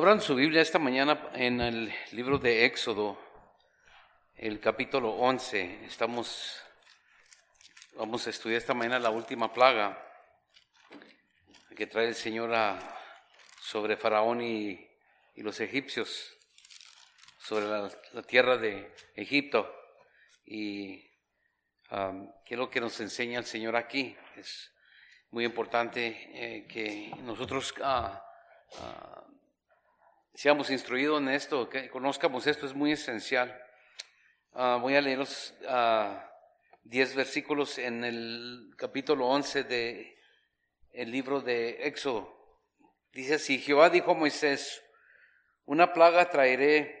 Abran su Biblia esta mañana en el libro de Éxodo, el capítulo 11. Estamos, vamos a estudiar esta mañana la última plaga que trae el Señor sobre Faraón y, los egipcios, sobre la, la tierra de Egipto. Y um, qué es lo que nos enseña el Señor aquí. Es muy importante eh, que nosotros ah, ah, seamos instruidos en esto, que conozcamos esto, es muy esencial. Ah, voy a leer los 10 versículos en el capítulo 11 de el libro de Éxodo. Dice así, Jehová dijo a Moisés, una plaga traeré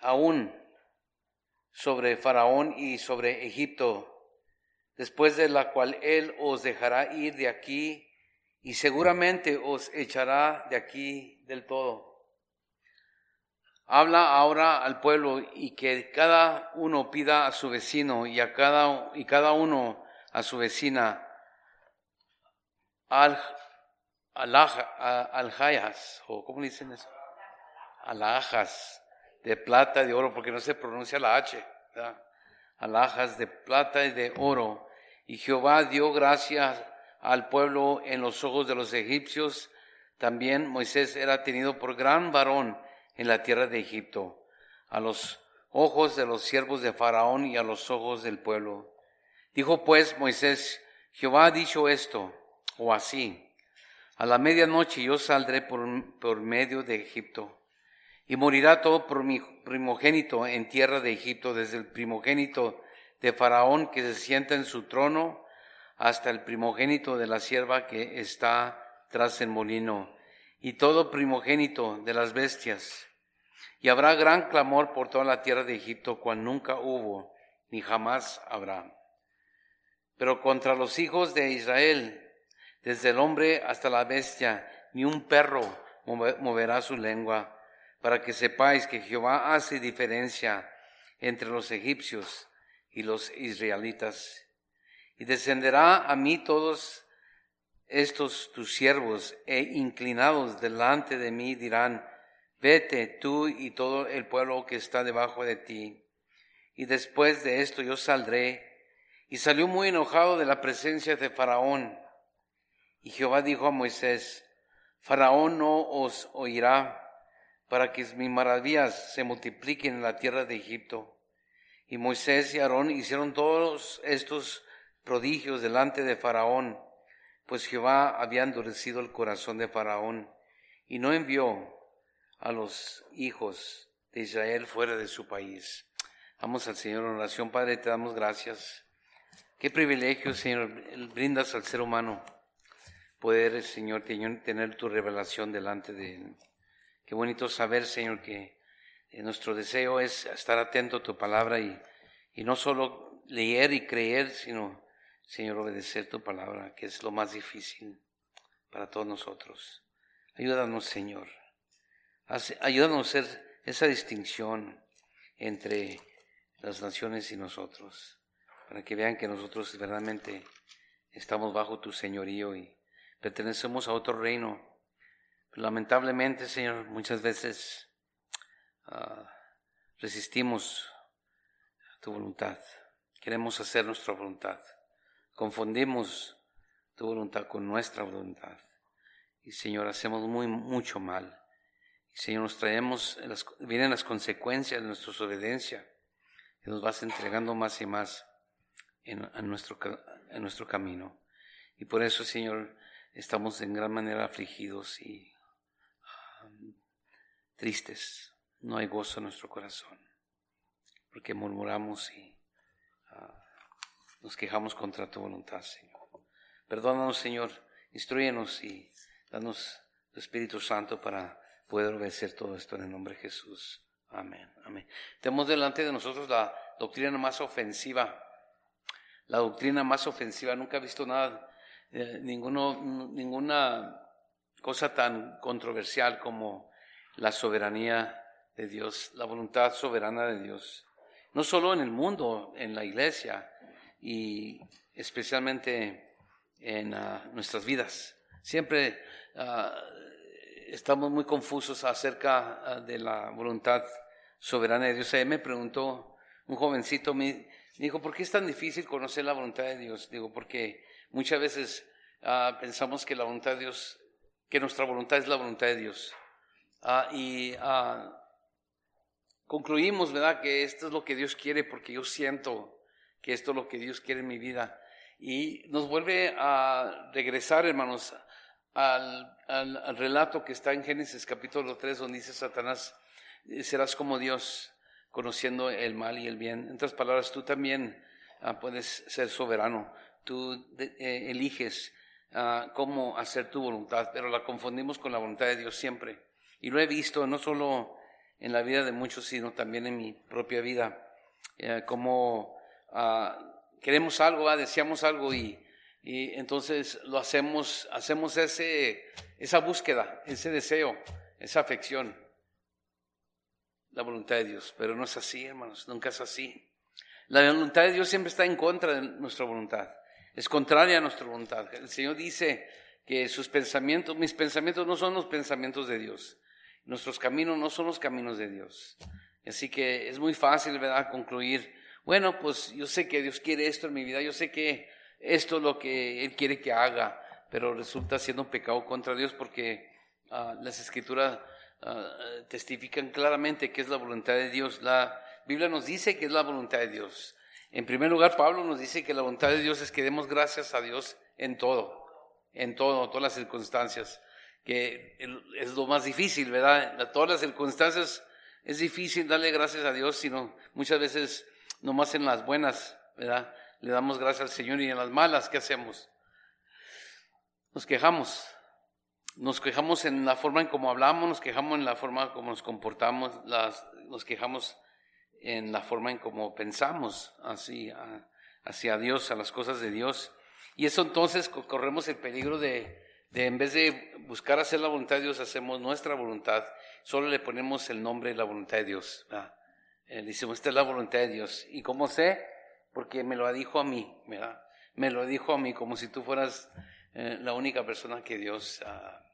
aún sobre Faraón y sobre Egipto, después de la cual él os dejará ir de aquí y seguramente os echará de aquí del todo. Habla ahora al pueblo y que cada uno pida a su vecino y a cada y cada uno a su vecina al aljayas o cómo dicen eso alhajas de plata y de oro porque no se pronuncia la h alhajas de plata y de oro. Y Jehová dio gracias al pueblo en los ojos de los egipcios. También Moisés era tenido por gran varón en la tierra de Egipto, a los ojos de los siervos de Faraón y a los ojos del pueblo. Dijo pues Moisés, Jehová ha dicho esto, o así, a la medianoche yo saldré por, medio de Egipto, y morirá todo por mi primogénito en tierra de Egipto, desde el primogénito de Faraón que se sienta en su trono, hasta el primogénito de la sierva que está tras el molino y todo primogénito de las bestias. Y habrá gran clamor por toda la tierra de Egipto, cual nunca hubo, ni jamás habrá. Pero contra los hijos de Israel, desde el hombre hasta la bestia, ni un perro moverá su lengua, para que sepáis que Jehová hace diferencia entre los egipcios y los israelitas. Y descenderá a mí todos estos tus siervos e inclinados delante de mí dirán, vete tú y todo el pueblo que está debajo de ti. Y después de esto yo saldré. Y salió muy enojado de la presencia de Faraón. Y Jehová dijo a Moisés, Faraón no os oirá para que mis maravillas se multipliquen en la tierra de Egipto. Y Moisés y Aarón hicieron todos estos prodigios delante de Faraón pues Jehová había endurecido el corazón de Faraón y no envió a los hijos de Israel fuera de su país. Vamos al Señor en oración. Padre, te damos gracias. Qué privilegio, Señor, brindas al ser humano poder, Señor, tener tu revelación delante de Él. Qué bonito saber, Señor, que nuestro deseo es estar atento a tu palabra y, y no solo leer y creer, sino Señor, obedecer tu palabra, que es lo más difícil para todos nosotros. Ayúdanos, Señor. Ayúdanos a hacer esa distinción entre las naciones y nosotros, para que vean que nosotros verdaderamente estamos bajo tu señorío y pertenecemos a otro reino. lamentablemente, Señor, muchas veces ah, resistimos a tu voluntad. Queremos hacer nuestra voluntad. Confundimos tu voluntad con nuestra voluntad. Y Señor, hacemos muy, mucho mal. Y Señor, nos traemos, las, vienen las consecuencias de nuestra desobediencia. Y nos vas entregando más y más en, nuestro, camino. Y por eso, Señor, estamos en gran manera afligidos y um, tristes. No hay gozo en nuestro corazón. Porque murmuramos y nos quejamos contra tu voluntad, Señor. Perdónanos, Señor, instruyenos y danos tu Espíritu Santo para poder obedecer todo esto en el nombre de Jesús. Amén, amén. Tenemos delante de nosotros la doctrina más ofensiva, la doctrina más ofensiva. Nunca he visto nada, eh, ninguno, ninguna cosa tan controversial como la soberanía de Dios, la voluntad soberana de Dios. No solo en el mundo, en la iglesia, y especialmente en ah, nuestras vidas. Siempre ah, estamos muy confusos acerca ah, de la voluntad soberana de Dios. Me preguntó un jovencito, me dijo, ¿por qué es tan difícil conocer la voluntad de Dios? Digo, porque muchas veces pensamos que la voluntad de Dios, que nuestra voluntad es la voluntad de Dios. Y concluimos, ¿verdad?, que esto es lo que Dios quiere porque yo siento que esto es lo que Dios quiere en mi vida. Y nos vuelve a regresar, hermanos, al, al, relato que está en Génesis capítulo 3, donde dice Satanás, serás como Dios, conociendo el mal y el bien. En otras palabras, tú también ah, puedes ser soberano, tú eh, eliges ah, cómo hacer tu voluntad, pero la confundimos con la voluntad de Dios siempre. Y lo he visto no solo en la vida de muchos, sino también en mi propia vida, eh, como ah, queremos algo, ah, deseamos algo y, y, entonces lo hacemos, hacemos ese, esa búsqueda, ese deseo, esa afección, la voluntad de Dios. Pero no es así, hermanos, nunca es así. La voluntad de Dios siempre está en contra de nuestra voluntad, es contraria a nuestra voluntad. El Señor dice que sus pensamientos, mis pensamientos no son los pensamientos de Dios, nuestros caminos no son los caminos de Dios. Así que es muy fácil, ¿verdad?, concluir bueno, pues yo sé que Dios quiere esto en mi vida, yo sé que esto es lo que Él quiere que haga, pero resulta siendo un pecado contra Dios porque ah, las escrituras ah, testifican claramente que es la voluntad de Dios. La Biblia nos dice que es la voluntad de Dios. En primer lugar, Pablo nos dice que la voluntad de Dios es que demos gracias a Dios en todo, en todo, todas las circunstancias, que es lo más difícil, ¿verdad? En todas las circunstancias es difícil darle gracias a Dios, sino muchas veces nomás en las buenas, ¿verdad? Le damos gracias al Señor y en las malas, ¿qué hacemos? Nos quejamos. Nos quejamos en la forma en cómo hablamos, nos quejamos en la forma como nos comportamos, nos quejamos en la forma en cómo pensamos así, hacia Dios, a las cosas de Dios. Y eso entonces corremos el peligro de, de, en vez de buscar hacer la voluntad de Dios, hacemos nuestra voluntad, solo le ponemos el nombre de la voluntad de Dios. ¿verdad? Eh, dice, esta es la voluntad de Dios. ¿Y cómo sé? Porque me lo dijo a mí, ¿verdad? Me lo dijo a mí como si tú fueras eh, la única persona que Dios ah,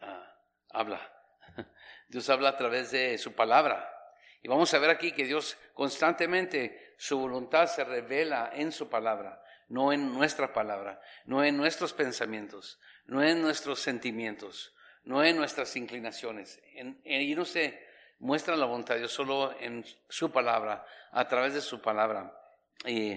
ah, habla. Dios habla a través de su palabra. Y vamos a ver aquí que Dios constantemente, su voluntad se revela en su palabra, no en nuestra palabra, no en nuestros pensamientos, no en nuestros sentimientos, no en nuestras inclinaciones. Y no sé, muestra la voluntad de Dios solo en su palabra, a través de su palabra. Y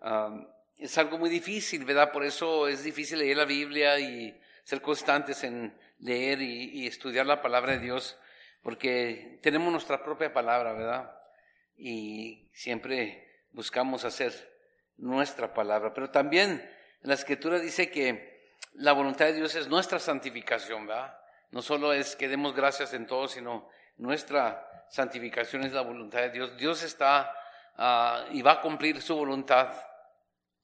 um, es algo muy difícil, ¿verdad? Por eso es difícil leer la Biblia y ser constantes en leer y, estudiar la palabra de Dios, porque tenemos nuestra propia palabra, ¿verdad? Y siempre buscamos hacer nuestra palabra. Pero también la escritura dice que la voluntad de Dios es nuestra santificación, ¿verdad? No solo es que demos gracias en todo, sino nuestra santificación es la voluntad de Dios. Dios está ah, y va a cumplir su voluntad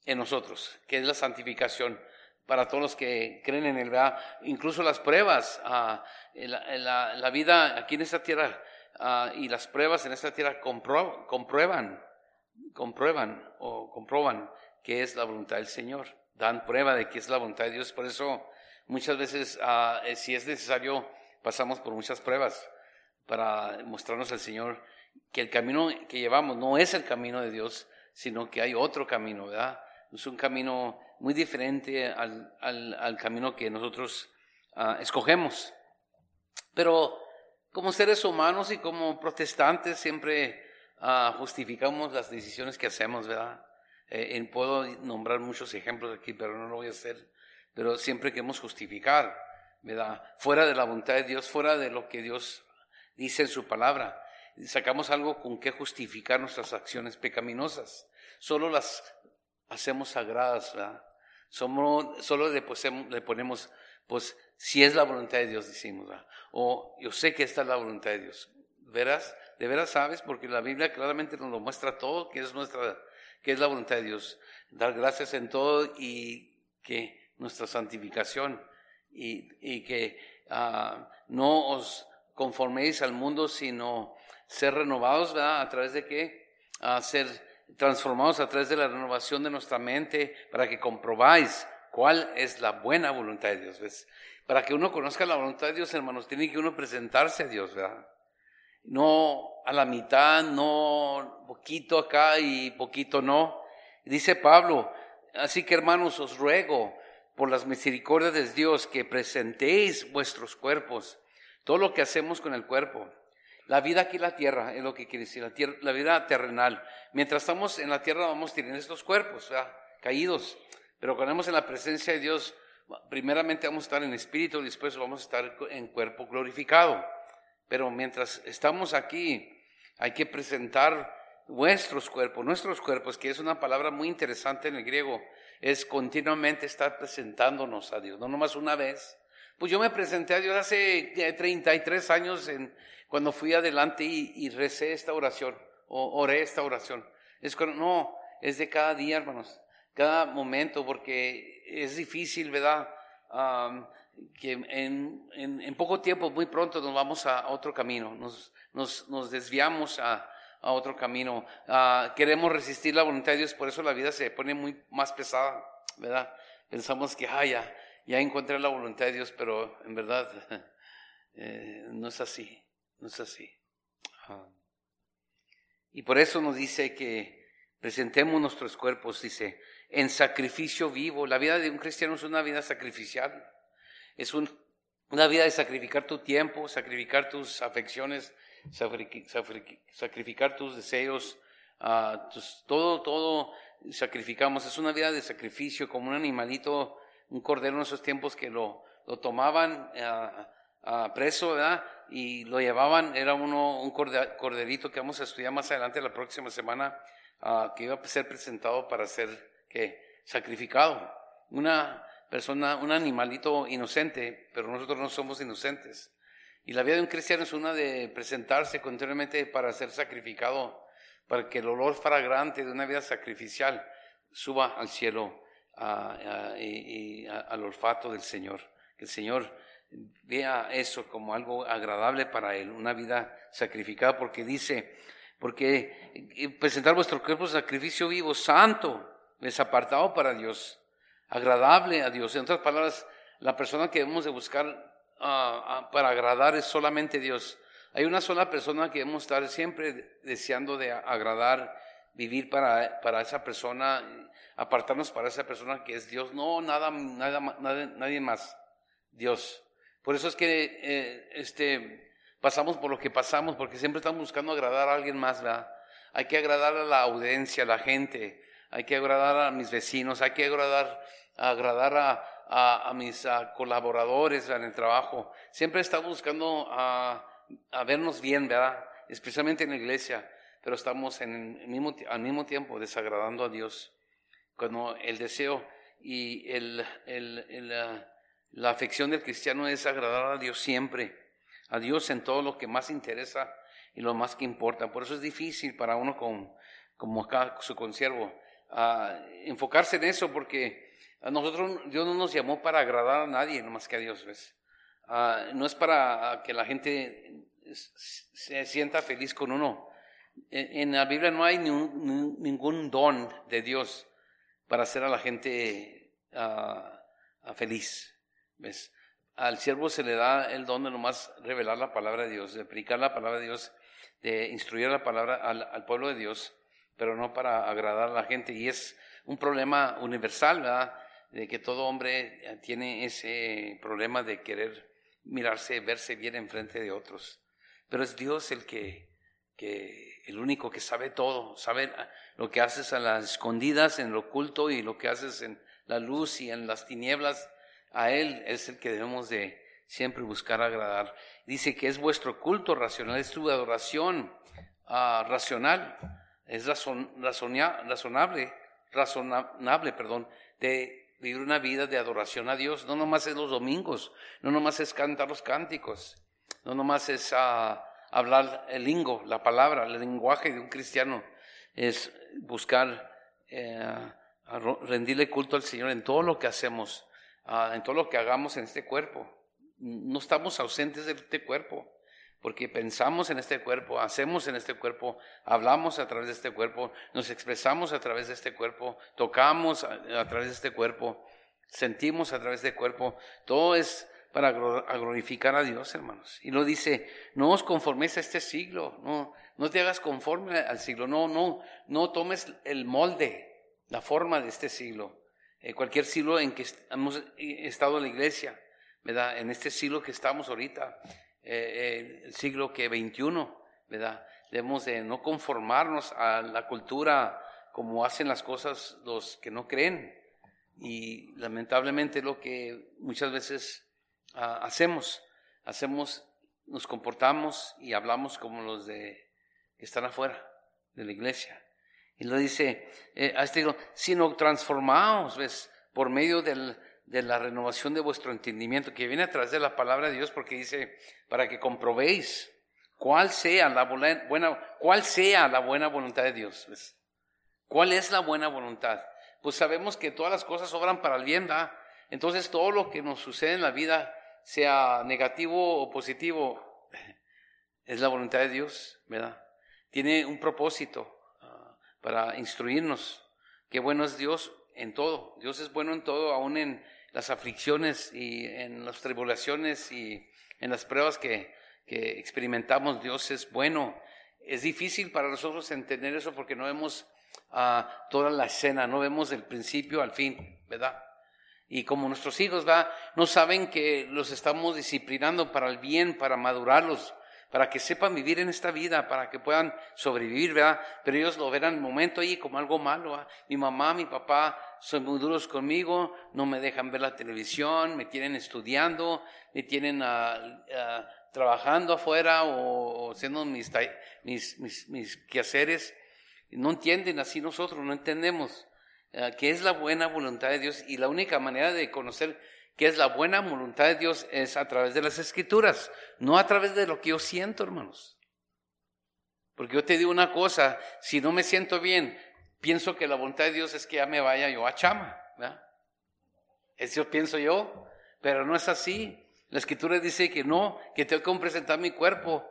en nosotros, que es la santificación para todos los que creen en él. ¿verdad? Incluso las pruebas, uh, la, vida aquí en esta tierra ah, y las pruebas en esta tierra comprueban, comprueban o comprueban que es la voluntad del Señor. Dan prueba de que es la voluntad de Dios. Por eso muchas veces, eh, si es necesario, pasamos por muchas pruebas para mostrarnos al Señor que el camino que llevamos no es el camino de Dios, sino que hay otro camino, ¿verdad? Es un camino muy diferente al, al, camino que nosotros ah, escogemos. Pero como seres humanos y como protestantes siempre ah, justificamos las decisiones que hacemos, ¿verdad? Eh, puedo nombrar muchos ejemplos aquí, pero no lo voy a hacer. Pero siempre queremos justificar, ¿verdad? Fuera de la voluntad de Dios, fuera de lo que Dios dice en su palabra. Sacamos algo con que justificar nuestras acciones pecaminosas. Solo las hacemos sagradas, solo le, ponemos, pues, si es la voluntad de Dios, decimos. O yo sé que esta es la voluntad de Dios. ¿Verás? ¿De veras sabes? Porque la Biblia claramente nos lo muestra todo, que es nuestra, que es la voluntad de Dios. Dar gracias en todo y que nuestra santificación y, que uh, no os conforméis al mundo, sino ser renovados, ¿verdad? ¿A través de qué? A ser transformados a través de la renovación de nuestra mente para que comprobáis cuál es la buena voluntad de Dios. ¿ves? para que uno conozca la voluntad de Dios, hermanos, tiene que uno presentarse a Dios, ¿verdad? No a la mitad, no poquito acá y poquito no. Dice Pablo, así que hermanos, os ruego por las misericordias de Dios que presentéis vuestros cuerpos, todo lo que hacemos con el cuerpo. La vida aquí en la tierra es lo que quiere decir, la, vida terrenal. Mientras estamos en la tierra vamos a tener estos cuerpos caídos, pero cuando estamos en la presencia de Dios, primeramente vamos a estar en espíritu después vamos a estar en cuerpo glorificado. Pero mientras estamos aquí, hay que presentar vuestros cuerpos, nuestros cuerpos, que es una palabra muy interesante en el griego, es continuamente estar presentándonos a Dios, no nomás una vez. Pues yo me presenté a Dios hace 33 años en, cuando fui adelante y, recé esta oración, o oré esta oración. Es cuando, no, es de cada día, hermanos, cada momento, porque es difícil, ¿verdad? que en, poco tiempo, muy pronto, nos vamos a, otro camino, nos, nos, nos desviamos a, a, otro camino. Uh, queremos resistir la voluntad de Dios, por eso la vida se pone muy más pesada, ¿verdad? Pensamos que, ah, ya encontré la voluntad de Dios, pero en verdad eh, no es así, no es así. Uh, y por eso nos dice que presentemos nuestros cuerpos, dice, en sacrificio vivo. La vida de un cristiano es una vida sacrificial. Es una vida de sacrificar tu tiempo, sacrificar tus afecciones, sacrificar tus deseos, ah, todo, todo sacrificamos. Es una vida de sacrificio, como un animalito, un cordero en esos tiempos que lo, lo tomaban ah, preso, ¿verdad? Y lo llevaban, era uno, un corderito que vamos a estudiar más adelante la próxima semana, ah, que iba a ser presentado para ser ¿qué? sacrificado. Una, persona, un animalito inocente, pero nosotros no somos inocentes. Y la vida de un cristiano es una de presentarse continuamente para ser sacrificado, para que el olor fragrante de una vida sacrificial suba al cielo al olfato del Señor. Que el Señor vea eso como algo agradable para Él, una vida sacrificada, porque dice, porque presentar vuestro cuerpo sacrificio vivo, santo, desapartado para Dios agradable a Dios. En otras palabras, la persona que debemos de buscar ah, ah, para agradar es solamente Dios. Hay una sola persona que debemos estar siempre deseando de agradar, vivir para, para esa persona, apartarnos para esa persona que es Dios. No, nada, nada, nadie más. Dios. Por eso es que eh, este, pasamos por lo que pasamos, porque siempre estamos buscando agradar a alguien más, ¿verdad? Hay que agradar a la audiencia, a la gente, hay que agradar a mis vecinos, hay que agradar, agradar a, a, mis colaboradores en el trabajo. Siempre estamos buscando a, vernos bien, ¿verdad? Especialmente en la iglesia, pero estamos en el mismo, al mismo tiempo desagradando a Dios. Cuando el deseo y el, el, la afección del cristiano es agradar a Dios siempre, a Dios en todo lo que más interesa y lo más que importa. Por eso es difícil para uno con, como acá su consiervo enfocarse en eso porque a nosotros Dios no nos llamó para agradar a nadie, no más que a Dios. ¿ves? no es para que la gente se sienta feliz con uno. En, la Biblia no hay ningún don de Dios para hacer a la gente feliz. ¿ves? Al siervo se le da el don de nomás revelar la palabra de Dios, de aplicar la palabra de Dios, de instruir la palabra al pueblo de Dios pero no para agradar a la gente. Y es un problema universal, ¿verdad? De que todo hombre tiene ese problema de querer mirarse, verse bien enfrente de otros. Pero es Dios el que, que el único que sabe todo, sabe lo que haces a las escondidas, en lo oculto y lo que haces en la luz y en las tinieblas. A Él es el que debemos de siempre buscar agradar. Dice que es vuestro culto racional, es tu adoración uh, racional es razon, razonable, razonable, perdón, de vivir una vida de adoración a Dios. No nomás es los domingos, no nomás es cantar los cánticos, no nomás es uh, hablar el lingo, la palabra, el lenguaje de un cristiano, es buscar eh, rendirle culto al Señor en todo lo que hacemos, uh, en todo lo que hagamos en este cuerpo. No estamos ausentes de este cuerpo porque pensamos en este cuerpo, hacemos en este cuerpo, hablamos a través de este cuerpo, nos expresamos a través de este cuerpo, tocamos a, través de este cuerpo, sentimos a través de este cuerpo, todo es para glorificar a Dios, hermanos. Y lo dice, no os conforméis a este siglo, no, no te hagas conforme al siglo, no, no, no tomes el molde, la forma de este siglo. Eh, cualquier siglo en que hemos estado en la iglesia, ¿verdad? En este siglo que estamos ahorita, eh, el siglo que 21, ¿verdad? Debemos de no conformarnos a la cultura como hacen las cosas los que no creen. Y lamentablemente lo que muchas veces Ah, hacemos, hacemos, nos comportamos y hablamos como los de que están afuera de la iglesia. Y lo dice, eh, a este digo, sino transformaos, ¿ves? Por medio del, de la renovación de vuestro entendimiento, que viene a través de la palabra de Dios, porque dice, para que comprobéis cuál sea la buena, cuál sea la buena voluntad de Dios. ¿ves? ¿Cuál es la buena voluntad? Pues sabemos que todas las cosas obran para el bien, ¿verdad? Entonces todo lo que nos sucede en la vida sea negativo o positivo, es la voluntad de Dios, ¿verdad? Tiene un propósito ah, para instruirnos. Qué bueno es Dios en todo. Dios es bueno en todo, aún en las aflicciones y en las tribulaciones y en las pruebas que, que experimentamos. Dios es bueno. Es difícil para nosotros entender eso porque no vemos uh, toda la escena, no vemos el principio al fin, ¿verdad? Y como nuestros hijos ¿va? no saben que los estamos disciplinando para el bien, para madurarlos, para que sepan vivir en esta vida, para que puedan sobrevivir, ¿verdad? Pero ellos lo verán en el momento ahí como algo malo. Mi mamá, mi papá son muy duros conmigo, no me dejan ver la televisión, me tienen estudiando, me tienen ah, trabajando afuera o, haciendo mis, mis, mis, mis quehaceres. No entienden así nosotros, no entendemos. Eh, que es la buena voluntad de Dios y la única manera de conocer qué es la buena voluntad de Dios es a través de las escrituras, no a través de lo que yo siento, hermanos. Porque yo te digo una cosa, si no me siento bien, pienso que la voluntad de Dios es que ya me vaya yo a Chama, ¿verdad? Eso pienso yo, pero no es así. La escritura dice que no, que tengo que presentar mi cuerpo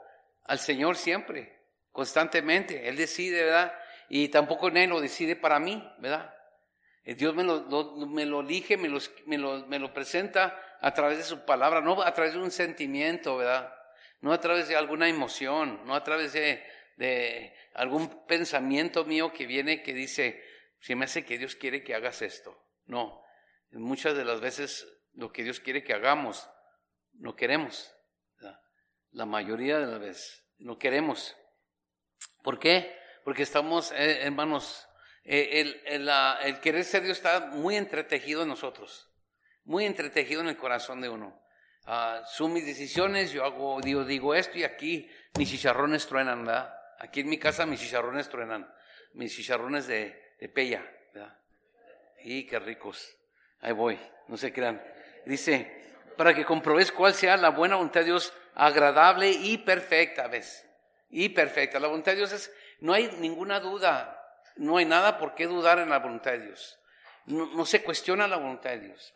al Señor siempre, constantemente. Él decide, ¿verdad? Y tampoco Él lo decide para mí, ¿verdad? Eh, Dios me lo, me lo elige, me, lo, me lo presenta a través de su palabra, no a través de un sentimiento, ¿verdad? No a través de alguna emoción, no a través de, algún pensamiento mío que viene que dice, si me hace que Dios quiere que hagas esto. No, muchas de las veces lo que Dios quiere que hagamos, no queremos. La mayoría de las veces no queremos. ¿Por qué? Porque estamos, eh, hermanos, el, el, querer ser Dios está muy entretejido en nosotros, muy entretejido en el corazón de uno. Uh, son mis decisiones, yo hago, digo, digo esto y aquí mis chicharrones truenan, ¿verdad? Aquí en mi casa mis chicharrones truenan, mis chicharrones de, de pella, ¿verdad? Y qué ricos. Ahí voy, no se crean. Dice, para que comprobéis cuál sea la buena voluntad de Dios, agradable y perfecta, ¿ves? Y perfecta. La voluntad de Dios es, no hay ninguna duda, no hay nada por qué dudar en la voluntad de Dios. No, se cuestiona la voluntad de Dios,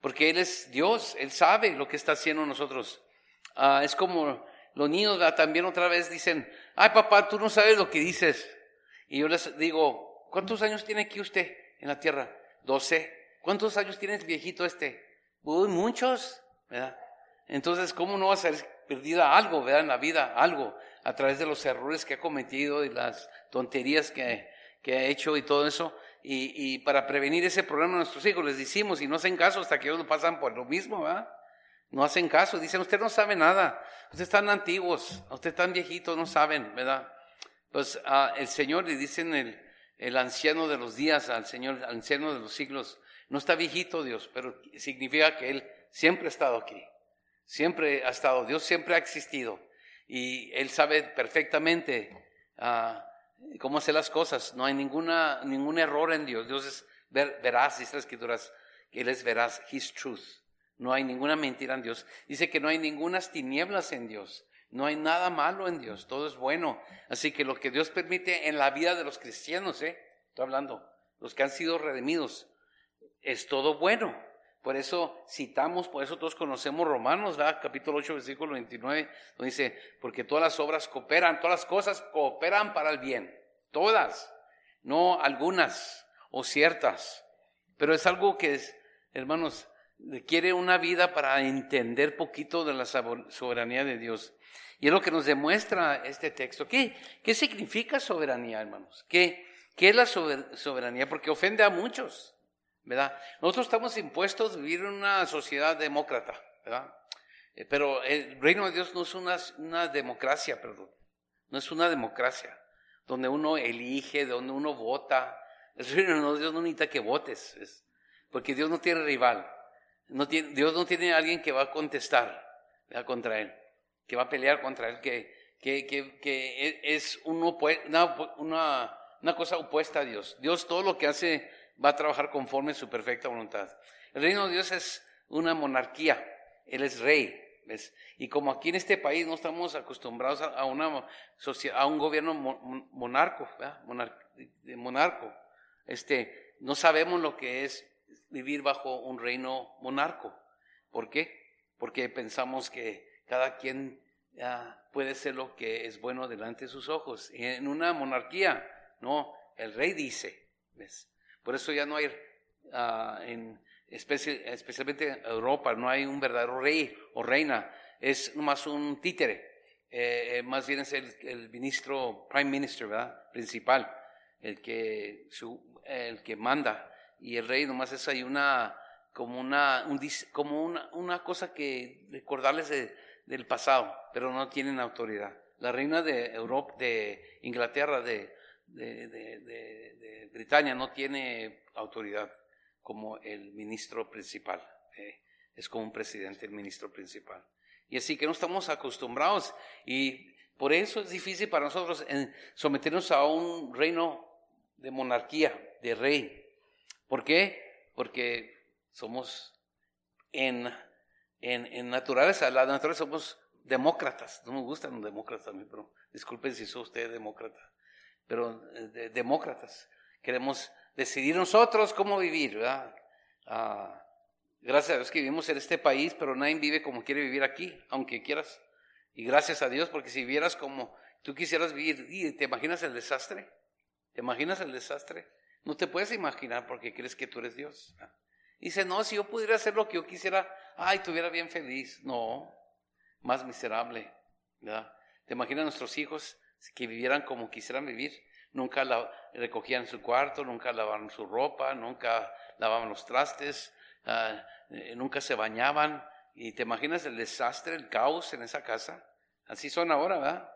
porque Él es Dios, Él sabe lo que está haciendo nosotros. Ah, es como los niños también otra vez dicen, ay papá, tú no sabes lo que dices. Y yo les digo, ¿cuántos años tiene aquí usted en la tierra? Doce. ¿Cuántos años tiene viejito este? Uy, muchos. Entonces, ¿cómo no va a perdida algo, ¿verdad? En la vida, algo a través de los errores que ha cometido y las tonterías que, que ha hecho y todo eso. Y, y, para prevenir ese problema a nuestros hijos les decimos y no hacen caso hasta que ellos pasan por lo mismo, ¿verdad? No hacen caso, dicen, usted no sabe nada, ustedes están antiguos, ustedes están viejitos, no saben, ¿verdad? Pues uh, el Señor le dicen el, el anciano de los días, al Señor, anciano de los siglos, no está viejito Dios, pero significa que Él siempre ha estado aquí, siempre ha estado, Dios siempre ha existido y Él sabe perfectamente uh, cómo hacer las cosas. No hay ninguna, ningún error en Dios. Dios es ver, dice las escrituras, Él es veraz, His truth. No hay ninguna mentira en Dios. Dice que no hay ninguna tinieblas en Dios. No hay nada malo en Dios. Todo es bueno. Así que lo que Dios permite en la vida de los cristianos, ¿eh? Estoy hablando, los que han sido redimidos, es todo bueno. Por eso citamos, por eso todos conocemos Romanos, capítulo 8, versículo 29, donde dice, porque todas las obras cooperan, todas las cosas cooperan para el bien, todas, no algunas o ciertas, pero es algo que, es, hermanos, requiere una vida para entender poquito de la soberanía de Dios. Y es lo que nos demuestra este texto. ¿Qué, qué significa soberanía, hermanos? ¿Qué, ¿Qué es la soberanía? Porque ofende a muchos, ¿verdad? Nosotros estamos impuestos a vivir en una sociedad demócrata, ¿verdad? Eh, pero el reino de Dios no es una, una democracia, perdón. No es una democracia donde uno elige, donde uno vota. El reino de Dios no necesita que votes, porque Dios no tiene rival. No tiene, Dios no tiene alguien que va a contestar contra él, que va a pelear contra él, que, que, que, que es uno, una, una, una cosa opuesta a Dios. Dios todo lo que hace va a trabajar conforme su perfecta voluntad. El reino de Dios es una monarquía, Él es rey. Y como aquí en este país no estamos acostumbrados a, una a un gobierno monarco, monarco, este, no sabemos lo que es vivir bajo un reino monarco. ¿Por qué? Porque pensamos que cada quien puede ser lo que es bueno delante de sus ojos. Y en una monarquía, no, el rey dice. ¿ves? Por eso ya no hay, uh, en, especialmente en Europa, no hay un verdadero rey o reina, es más un títere. Eh, eh, más bien es el, ministro, prime minister, ¿verdad? Principal, el que, su, el que manda. Y el rey nomás es ahí una, como una, un, como una, una cosa que recordarles del pasado, pero no tienen autoridad. La reina de Europa, de Inglaterra, de, de, de, de Britania no tiene autoridad como el ministro principal. Eh, es como un presidente el ministro principal. Y así que no estamos acostumbrados y por eso es difícil para nosotros someternos a un reino de monarquía, de rey. ¿Por qué? Porque somos en, en, en naturaleza, la naturaleza somos demócratas. No me gustan los demócratas a mí, pero disculpen si soy usted demócrata. Pero eh, demócratas. Queremos decidir nosotros cómo vivir, ¿verdad? Ah, gracias a Dios que vivimos en este país, pero nadie vive como quiere vivir aquí, aunque quieras. Y gracias a Dios, porque si vivieras como tú quisieras vivir, ¿te imaginas el desastre? ¿Te imaginas el desastre? No te puedes imaginar porque crees que tú eres Dios. Dice, no, si yo pudiera hacer lo que yo quisiera, ay, estuviera bien feliz. No, más miserable. ¿verdad? ¿Te imaginas nuestros hijos que vivieran como quisieran vivir? nunca la, recogían su cuarto, nunca lavaban su ropa, nunca lavaban los trastes, ah, eh, nunca se bañaban. Y te imaginas el desastre, el caos en esa casa. Así son ahora, ¿verdad?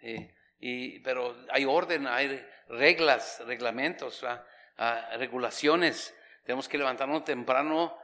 Eh, y, pero hay orden, hay reglas, reglamentos, ah, regulaciones. Tenemos que levantarnos temprano.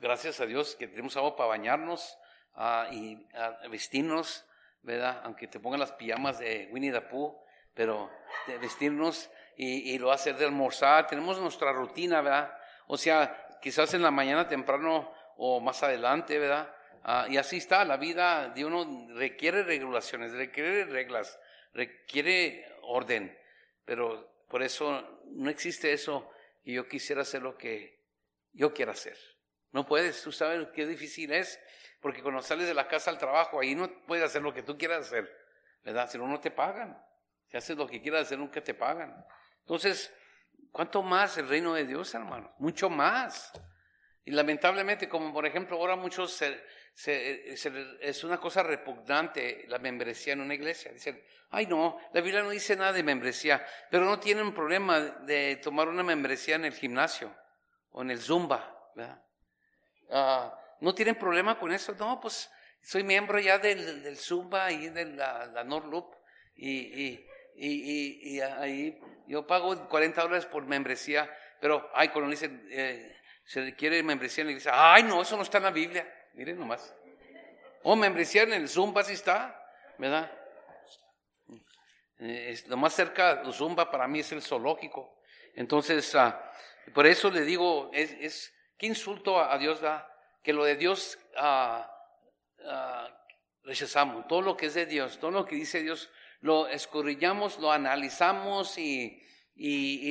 gracias a Dios que tenemos agua para bañarnos ah, y vestirnos ¿verdad? Aunque te pongan las pijamas de Winnie the Pooh, pero de vestirnos y, lo hacer de almorzar, tenemos nuestra rutina, ¿verdad? O sea, quizás en la mañana temprano o más adelante, ¿verdad? Ah, y así está, la vida de uno requiere regulaciones, requiere reglas, requiere orden, pero por eso no existe eso y yo quisiera hacer lo que yo quiera hacer. No puedes, tú sabes qué difícil es porque cuando sales de la casa al trabajo, ahí no puedes hacer lo que tú quieras hacer, ¿verdad? Si no, no te pagan. Si haces lo que quieras hacer, nunca te pagan. Entonces, ¿cuánto más el reino de Dios, hermano? Mucho más. Y lamentablemente, como por ejemplo ahora muchos es una cosa repugnante la membresía en una iglesia. Dicen, ay no, la Biblia no dice nada de membresía, pero no tienen problema de tomar una membresía en el gimnasio o en el zumba. ¿verdad? Ah, no tienen problema con eso. No, pues soy miembro ya del, del Zumba y de la, la Norloop y, y, y, y, ahí yo pago 40 dólares por membresía, pero, ay, cuando dicen, eh, se requiere membresía en la iglesia, ay, no, eso no está en la Biblia. Miren nomás. O oh, membresía en el Zumba, sí está, ¿verdad? Eh, es, lo más cerca del Zumba para mí es el zoológico. Entonces, ah, por eso le digo, es, es ¿qué insulto a Dios da? que lo de Dios ah, ah, rechazamos, todo lo que es de Dios, todo lo que dice Dios, lo escurrillamos, lo analizamos y,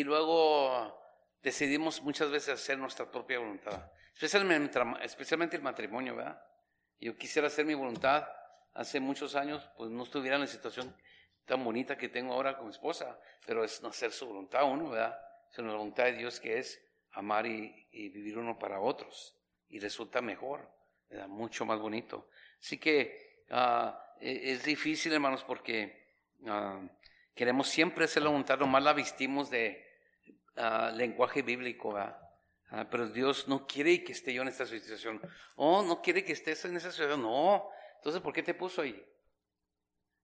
luego decidimos muchas veces hacer nuestra propia voluntad, especialmente, el matrimonio, ¿verdad? Yo quisiera hacer mi voluntad hace muchos años, pues no estuviera en la situación tan bonita que tengo ahora con mi esposa, pero es no hacer su voluntad uno, ¿verdad? Es la voluntad de Dios que es amar y, vivir uno para otros. Y resulta mejor, mucho más bonito. Así que ah, e, es difícil, hermanos, porque ah, queremos siempre hacer la voluntad, nomás la vestimos de ah, lenguaje bíblico, pero Dios no quiere que esté yo en esta situación. Oh, no quiere que estés en esa situación. No. Entonces, ¿por qué te puso ahí?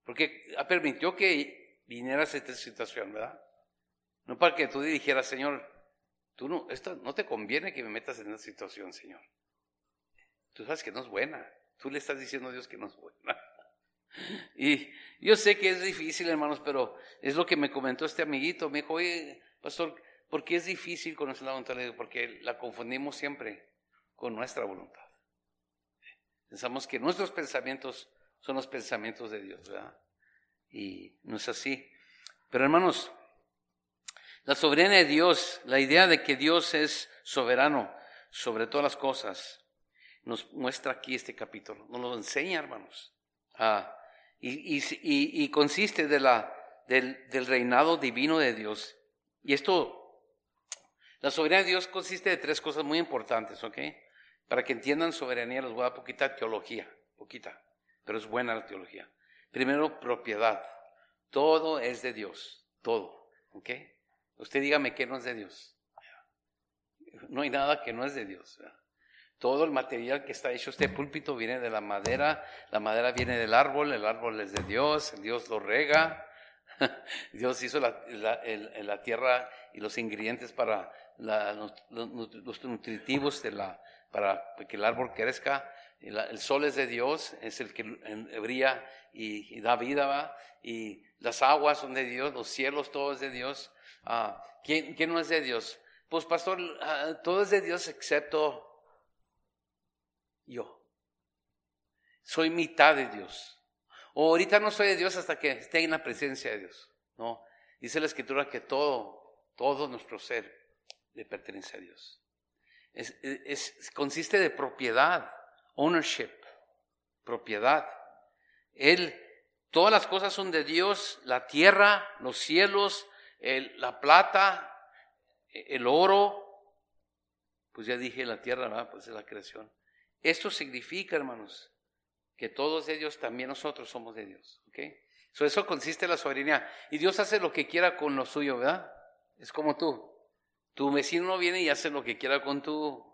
Porque permitió que vinieras a esta situación, ¿verdad? No para que tú dijeras, Señor, tú no, esto no te conviene que me metas en esta situación, Señor. Tú sabes que no es buena. Tú le estás diciendo a Dios que no es buena. Y yo sé que es difícil, hermanos, pero es lo que me comentó este amiguito. Me dijo, oye, pastor, ¿por qué es difícil conocer la voluntad de Dios? Porque la confundimos siempre con nuestra voluntad. Pensamos que nuestros pensamientos son los pensamientos de Dios, ¿verdad? Y no es así. Pero hermanos, la soberanía de Dios, la idea de que Dios es soberano sobre todas las cosas, nos muestra aquí este capítulo, nos lo enseña, hermanos. Y, consiste de la, del, del reinado divino de Dios. Y esto, la soberanía de Dios consiste de tres cosas muy importantes, ¿ok? Para que entiendan soberanía les voy a dar poquita teología, poquita, pero es buena la teología. Primero, propiedad. Todo es de Dios, todo, ¿ok? Usted dígame que no es de Dios. No hay nada que no es de Dios. Todo el material que está hecho este púlpito viene de la madera, la madera viene del árbol, el árbol es de Dios, Dios lo rega, Dios hizo la, tierra y los ingredientes para los, nutritivos de la, para que el árbol crezca. El, sol es de Dios, es el que brilla y, da vida, ¿va? y las aguas son de Dios, los cielos, todo es de Dios. Ah, ¿quién, no es de Dios? Pues pastor, ah, todo es de Dios excepto yo. Soy mitad de Dios. O ahorita no soy de Dios hasta que esté en la presencia de Dios. No. Dice la escritura que todo, todo nuestro ser le pertenece a Dios. Es, consiste de propiedad, ownership, propiedad. Él, todas las cosas son de Dios, la tierra, los cielos, la plata, el oro, pues ya dije la tierra, pues es la creación. Esto significa, hermanos, que todos de Dios, también nosotros somos de Dios. ¿ok? eso consiste en la soberanía. Y Dios hace lo que quiera con lo suyo, ¿verdad? Es como tú. Tu vecino no viene y hace lo que quiera con, tu,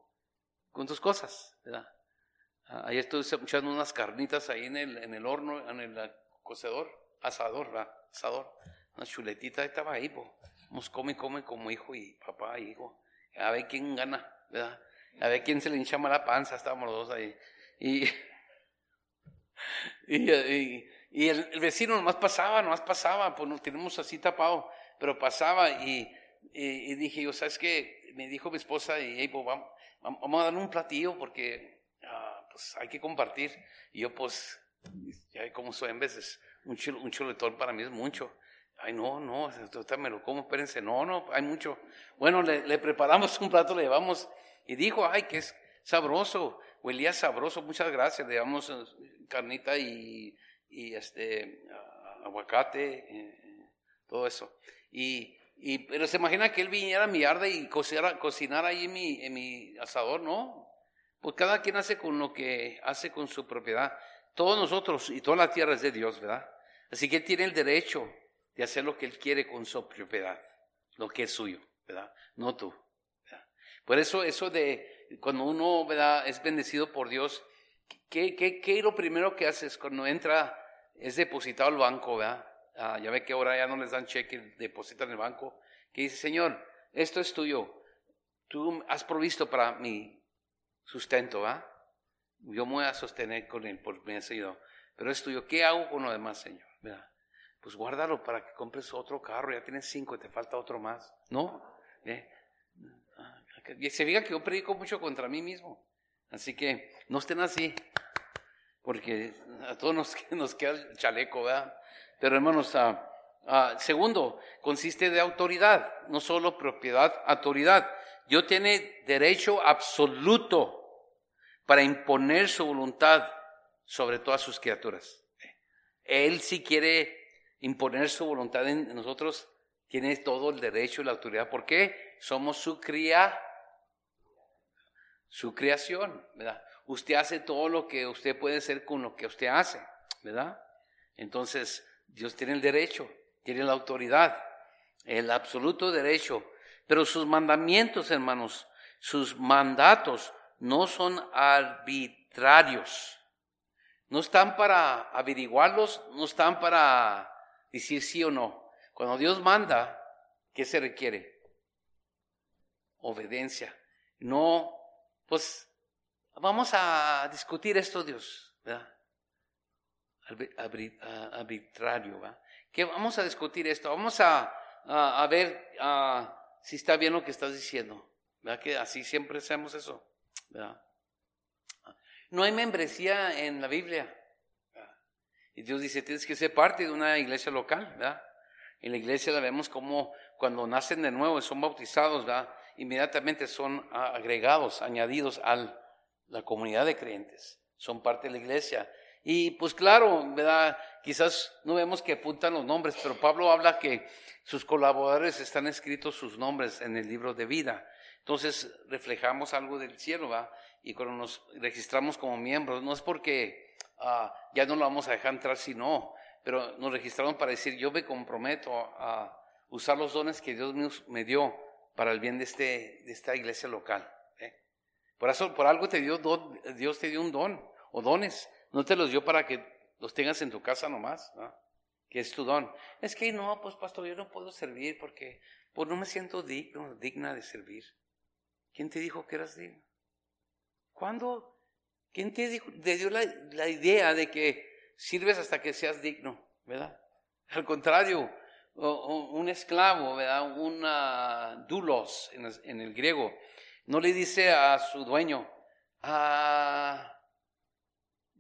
con tus cosas, ¿verdad? Ah, ahí estoy echando unas carnitas ahí en el, en el horno, en el cocedor, asador, ¿verdad? Asador. Una chuletita estaba ahí, pues. Nos come, come como hijo y papá y hijo. A ver quién gana, ¿verdad? A ver quién se le hincha la panza, estábamos los dos ahí. Y, y, el, vecino nomás pasaba, nomás pasaba, pues nos tenemos así tapado, pero pasaba y, dije yo, ¿sabes qué? Me dijo mi esposa, y hey, pues vamos, vamos a darle un platillo porque ah, pues hay que compartir. Y yo pues, ya como soy en veces, un, un chuletón para mí es mucho. Ay, no, no, me lo como, espérense, no, no, hay mucho. Bueno, le, preparamos un plato, le llevamos y dijo, ay, que es sabroso, huelía sabroso, muchas gracias, le damos eh, carnita y, este, aguacate, eh, todo eso. Y, pero se imagina que él viniera a mi arde y cocinara, cocinar ahí en mi, en mi asador, ¿no? Pues cada quien hace con lo que hace con su propiedad. Todos nosotros y toda la tierra es de Dios, ¿verdad? Así que él tiene el derecho de hacer lo que él quiere con su propiedad, lo que es suyo, ¿verdad? No tú. Por eso, eso de cuando uno ¿verdad? es bendecido por Dios, ¿qué, qué, qué lo primero que haces cuando entra, es depositado al banco, ¿verdad? Ah, ya ve que ahora ya no les dan cheque, depositan en el banco, que dice, Señor, esto es tuyo, tú has provisto para mi sustento, ¿verdad? Yo me voy a sostener con él por mi Señor, pero es tuyo, ¿qué hago con lo demás, Señor? ¿verdad? Pues guárdalo para que compres otro carro, ya tienes cinco y te falta otro más, ¿no? ¿Eh? Se diga que yo predico mucho contra mí mismo. Así que no estén así, porque a todos nos, nos queda el chaleco, ¿verdad? Pero hermanos, ah, ah, segundo, consiste de autoridad, no solo propiedad, autoridad. Dios tiene derecho absoluto para imponer su voluntad sobre todas sus criaturas. Él si quiere imponer su voluntad en nosotros, tiene todo el derecho y la autoridad. ¿Por qué? Somos su criaturas su creación. Usted hace todo lo que usted puede hacer con lo que usted hace, ¿verdad? Entonces, Dios tiene el derecho, tiene la autoridad, el absoluto derecho, pero sus mandamientos, hermanos, sus mandatos no son arbitrarios. No están para averiguarlos, no están para decir sí o no. Cuando Dios manda, ¿qué se requiere? Obediencia. No, pues vamos a discutir esto, Dios, ¿verdad? Arbitrario, ¿verdad? ¿Qué vamos a discutir esto? Vamos a, a, ver si está bien lo que estás diciendo. ¿Verdad? Que así siempre hacemos eso. ¿verdad? No hay membresía en la Biblia. Y Dios dice, tienes que ser parte de una iglesia local, ¿verdad? En la iglesia la vemos como cuando nacen de nuevo y son bautizados, ¿verdad? Inmediatamente son agregados, añadidos a la comunidad de creyentes. Son parte de la iglesia. Y pues claro, ¿verdad? Quizás no vemos que apuntan los nombres, pero Pablo habla que sus colaboradores están escritos sus nombres en el libro de vida. Entonces reflejamos algo del cielo, ¿verdad? y cuando nos registramos como miembros, no es porque ah, ya no lo vamos a dejar entrar, sino, pero nos registramos para decir, yo me comprometo a usar los dones que Dios me dio para el bien de, este, de esta iglesia local. ¿eh? Por eso, por algo te dio Dios te dio un don o dones, no te los dio para que los tengas en tu casa nomás, que es tu don. Es que no, pues pastor, yo no puedo servir porque pues, no me siento digno, digna de servir. ¿Quién te dijo que eras digno? ¿Cuándo? ¿Quién te, dio la, idea de que sirves hasta que seas digno? ¿Verdad? Al contrario, un esclavo, ¿verdad? Un dulos en, el griego, no le dice a su dueño, ah,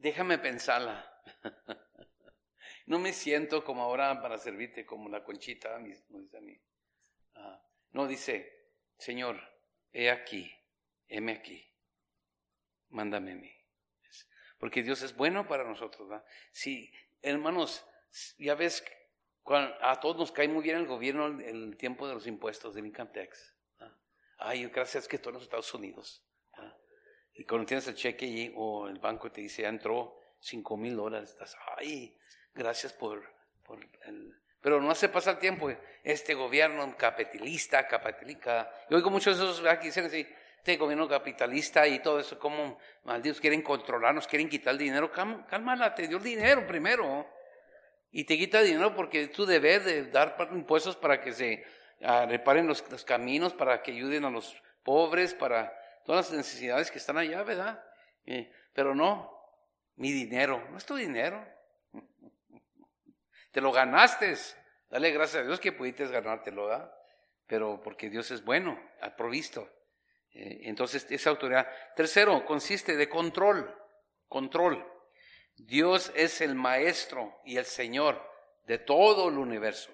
déjame pensarla. no me siento como ahora para servirte como la conchita, no dice. Ah, no dice, Señor, he aquí, heme aquí mándame a mí. Porque Dios es bueno para nosotros. ¿verdad? Sí, hermanos, ya ves, a todos nos cae muy bien el gobierno en el tiempo de los impuestos, del income tax. Ay, gracias que todo en los Estados Unidos. Y cuando tienes el cheque allí o el banco te dice, ya entró cinco mil dólares, estás, ay, gracias por, por el... Pero no se pasa el tiempo, este gobierno capitalista, capitalista. Yo oigo muchos de esos aquí dicen así, este gobierno capitalista y todo eso, como malditos quieren controlarnos, quieren quitar el dinero. Cálmala, te dio el dinero primero. Y te quita el dinero porque tú debes de dar impuestos para que se ah, reparen los, caminos, para que ayuden a los pobres, para todas las necesidades que están allá, ¿verdad? Eh, pero no, mi dinero, no es tu dinero. Te lo ganaste. Dale gracias a Dios que pudiste ganártelo, ¿verdad? Pero porque Dios es bueno, ha provisto. Eh, entonces, esa autoridad. Tercero, consiste de control. Control. Dios es el maestro y el Señor de todo el universo.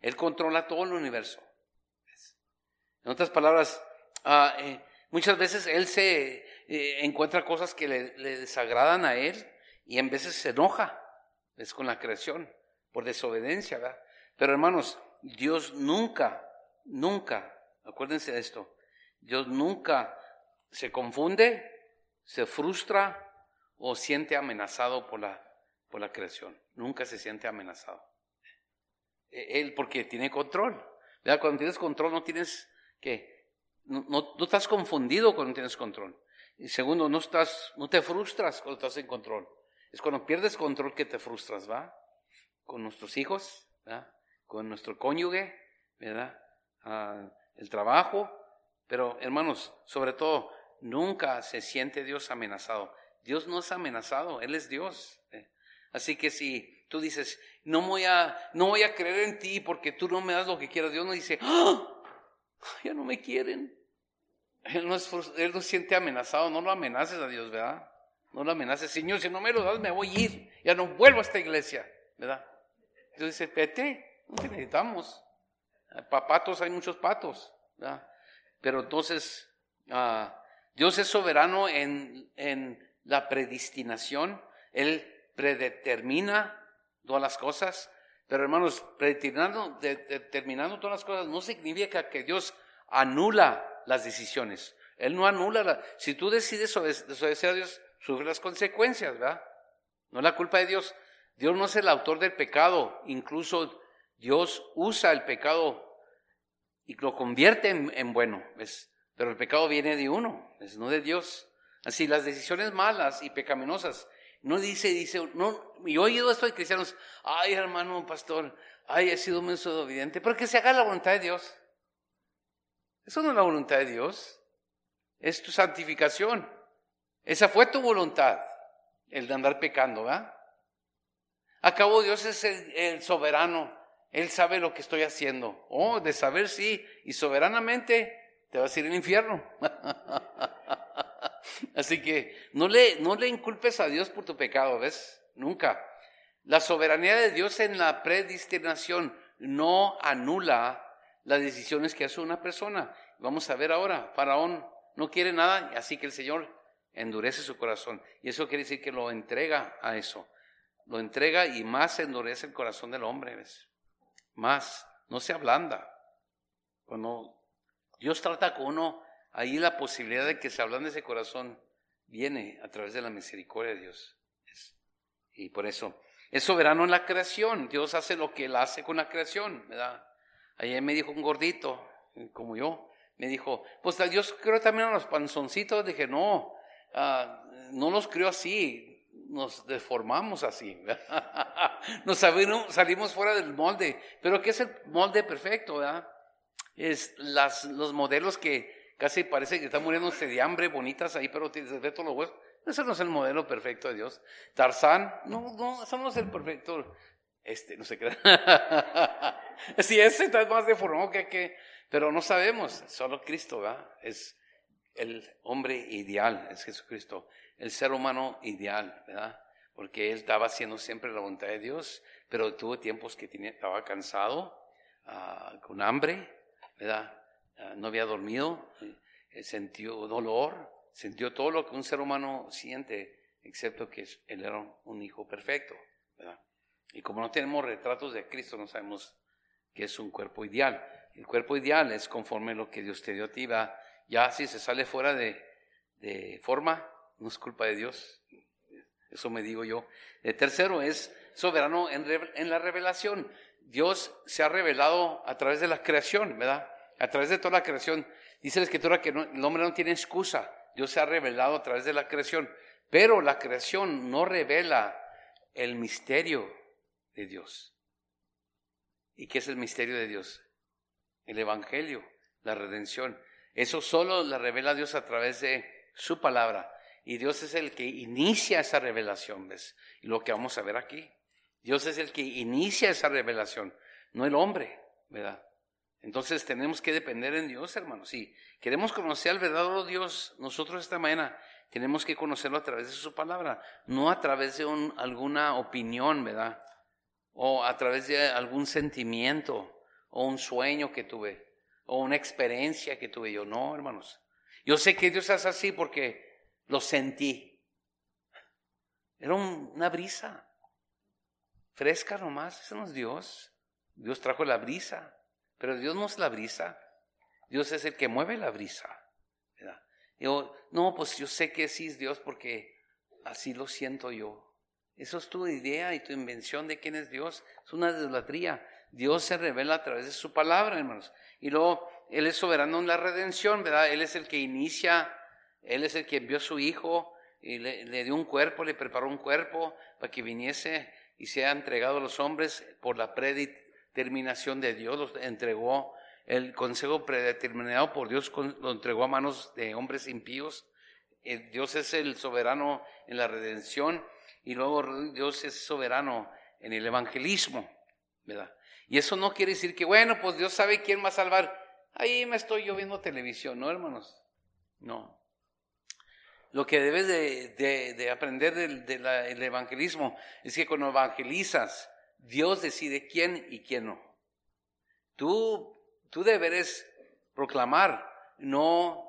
Él controla todo el universo. En otras palabras, ah, eh, muchas veces Él se eh, encuentra cosas que le, desagradan a Él y en veces se enoja. Es con la creación, por desobediencia. ¿verdad? Pero hermanos, Dios nunca, nunca, acuérdense de esto, Dios nunca se confunde, se frustra o siente amenazado por la, por la creación. Nunca se siente amenazado. E, él porque tiene control. Cuando tienes control no tienes que, no, no, estás confundido cuando tienes control. Y segundo, no, estás, no te frustras cuando estás en control. Es cuando pierdes control que te frustras, ¿va? Con nuestros hijos, ¿verdad? Con nuestro cónyuge, ¿verdad? Ah, el trabajo, pero hermanos, sobre todo, nunca se siente Dios amenazado. Dios no es amenazado, Él es Dios. ¿eh? Así que si tú dices, no voy, a, no voy a creer en ti porque tú no me das lo que quieras, Dios no dice, ¡Ah! ya no me quieren. Él no, él no siente amenazado, no lo amenaces a Dios, ¿verdad? No lo amenaces, Señor, si no me lo das me voy a ir, ya no vuelvo a esta iglesia, ¿verdad? Dios dice, vete, no te necesitamos. Para patos hay muchos patos, ¿verdad? Pero entonces, ah, Dios es soberano en, en la predestinación. Él predetermina todas las cosas. Pero hermanos, predeterminando, determinando todas las cosas no significa que Dios anula las decisiones. Él no anula. La, si tú decides desobedecer a Dios, sufre las consecuencias, ¿verdad? No es la culpa de Dios. Dios no es el autor del pecado. Incluso Dios usa el pecado y lo convierte en, bueno. Pero el pecado viene de uno, no de Dios. Así, las decisiones malas y pecaminosas. No dice, dice, no, y he oído esto de cristianos, ay hermano pastor, ay he sido un desobediente, pero que se haga la voluntad de Dios. Eso no es la voluntad de Dios, es tu santificación. Esa fue tu voluntad, el de andar pecando, ¿verdad? Acabo Dios es el, soberano, Él sabe lo que estoy haciendo. Oh, de saber sí, y soberanamente te vas a ir al infierno. Así que no le, no le inculpes a Dios por tu pecado, ¿ves? Nunca. La soberanía de Dios en la predestinación no anula las decisiones que hace una persona. Vamos a ver ahora, Faraón no quiere nada, así que el Señor endurece su corazón. Y eso quiere decir que lo entrega a eso. Lo entrega y más endurece el corazón del hombre. Más, no se ablanda. Cuando Dios trata con uno, ahí la posibilidad de que se ablande ese corazón viene a través de la misericordia de Dios. Y por eso, es soberano en la creación. Dios hace lo que Él hace con la creación, ¿verdad? Ayer me dijo un gordito, como yo, me dijo, pues Dios creó también a los panzoncitos. Dije, no, ah, no los creó así, nos deformamos así. nos salimos, fuera del molde. Pero ¿qué es el molde perfecto? ¿verdad? Es las, los modelos que casi parece que están muriéndose de hambre, bonitas ahí, pero te todos los huesos. Ese no es el modelo perfecto de Dios. Tarzán, no, no, eso no es el perfecto. Este, no se qué. si ese está más deformado que que, pero no sabemos, solo Cristo, ¿verdad? Es el hombre ideal, es Jesucristo, el ser humano ideal, ¿verdad? Porque él estaba haciendo siempre la voluntad de Dios, pero tuvo tiempos que tenía, estaba cansado, ah, con hambre, ¿verdad? Ah, no había dormido, eh, sintió dolor, sintió todo lo que un ser humano siente, excepto que él era un hijo perfecto, ¿verdad? Y como no tenemos retratos de Cristo, no sabemos que es un cuerpo ideal. El cuerpo ideal es conforme a lo que Dios te dio a ti, ¿va? Ya si se sale fuera de, de forma, no es culpa de Dios. Eso me digo yo. El tercero es soberano en, en la revelación. Dios se ha revelado a través de la creación, ¿verdad? A través de toda la creación. Dice la escritura que el hombre no tiene excusa. Dios se ha revelado a través de la creación. Pero la creación no revela el misterio de Dios. ¿Y qué es el misterio de Dios? El Evangelio, la redención. Eso solo la revela Dios a través de su palabra. Y Dios es el que inicia esa revelación, ¿ves? Y lo que vamos a ver aquí. Dios es el que inicia esa revelación, no el hombre, ¿verdad? Entonces tenemos que depender en Dios, hermanos. Si queremos conocer al verdadero Dios, nosotros esta mañana tenemos que conocerlo a través de su palabra, no a través de alguna opinión, ¿verdad? O a través de algún sentimiento o un sueño que tuve o una experiencia que tuve yo. No, hermanos. Yo sé que Dios es así porque lo sentí. Era una brisa fresca nomás. Eso no es Dios. Dios trajo la brisa, pero Dios no es la brisa. Dios es el que mueve la brisa. Yo, no, pues yo sé que sí es Dios porque así lo siento yo. Eso es tu idea y tu invención de quién es Dios. Es una idolatría. Dios se revela a través de su palabra, hermanos. Y luego Él es soberano en la redención, ¿verdad? Él es el que inicia, Él es el que envió a su Hijo y le, dio un cuerpo, le preparó un cuerpo para que viniese y sea entregado a los hombres por la predeterminación de Dios. Los entregó el consejo predeterminado por Dios, lo entregó a manos de hombres impíos. Eh, Dios es el soberano en la redención y luego Dios es soberano en el evangelismo, ¿verdad? Y eso no quiere decir que, bueno, pues Dios sabe quién va a salvar. Ahí me estoy yo viendo televisión, ¿no, hermanos? No. Lo que debes de, aprender del evangelismo es que cuando evangelizas, Dios decide quién y quién no. Tú, tú deberes proclamar, no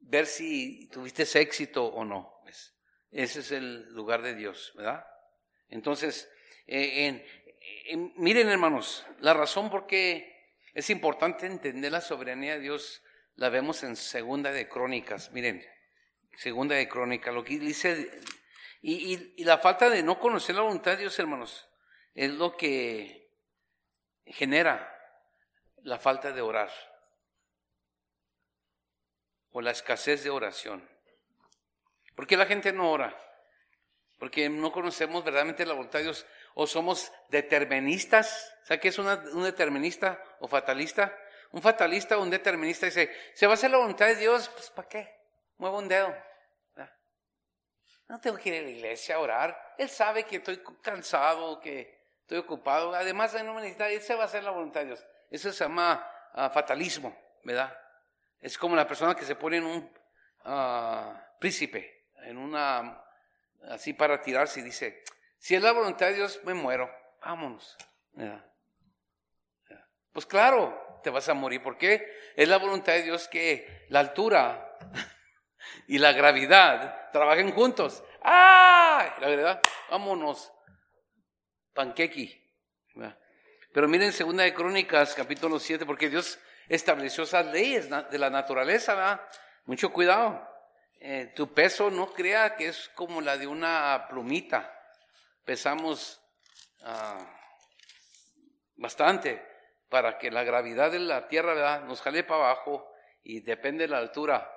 ver si tuviste éxito o no. Ese es el lugar de Dios, ¿verdad? Entonces, eh, miren hermanos, la razón por qué es importante entender la soberanía de Dios, la vemos en Segunda de Crónicas. Miren, Segunda de Crónicas, lo que dice, y la falta de no conocer la voluntad de Dios, hermanos, es lo que genera la falta de orar o la escasez de oración. ¿Por qué la gente no ora? Porque no conocemos verdaderamente la voluntad de Dios o somos deterministas. ¿Sabe qué es un determinista o fatalista? Un fatalista o un determinista dice, ¿se va a hacer la voluntad de Dios? Pues ¿para qué? Muevo un dedo. No tengo que ir a la iglesia a orar. Él sabe que estoy cansado, que estoy ocupado. Además, no me necesita, él se va a hacer la voluntad de Dios. Eso se llama ah, fatalismo, ¿verdad? Es como la persona que se pone en un ah, príncipe, en una, así para tirarse dice, si es la voluntad de Dios, me muero, vámonos. Pues claro, te vas a morir. ¿Por qué? Es la voluntad de Dios que la altura y la gravedad trabajen juntos. ¡Ah! La verdad, vámonos. Panquequi. Pero miren Segunda de Crónicas, capítulo 7, porque Dios estableció esas leyes de la naturaleza, ¿verdad? Mucho cuidado. Eh, tu peso no crea que es como la de una plumita. Pesamos ah, bastante para que la gravedad de la tierra nos jale para abajo y depende de la altura,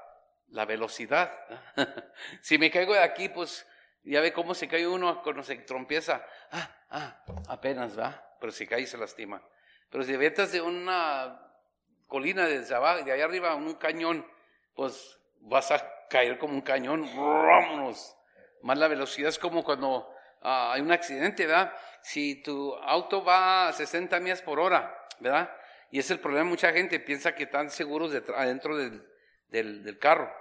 la velocidad. si me caigo de aquí, pues ya ve cómo se cae uno cuando se trompieza. Ah, ah, apenas, ¿va? Pero si cae se lastima. Pero si vetas de una colina desde abajo, de allá arriba, un cañón, pues vas a caer como un cañón, vámonos. Más la velocidad es como cuando ah, hay un accidente, ¿verdad? Si tu auto va a 60 millas por hora, ¿verdad? Y es el problema, mucha gente piensa que están seguros adentro del, del, carro,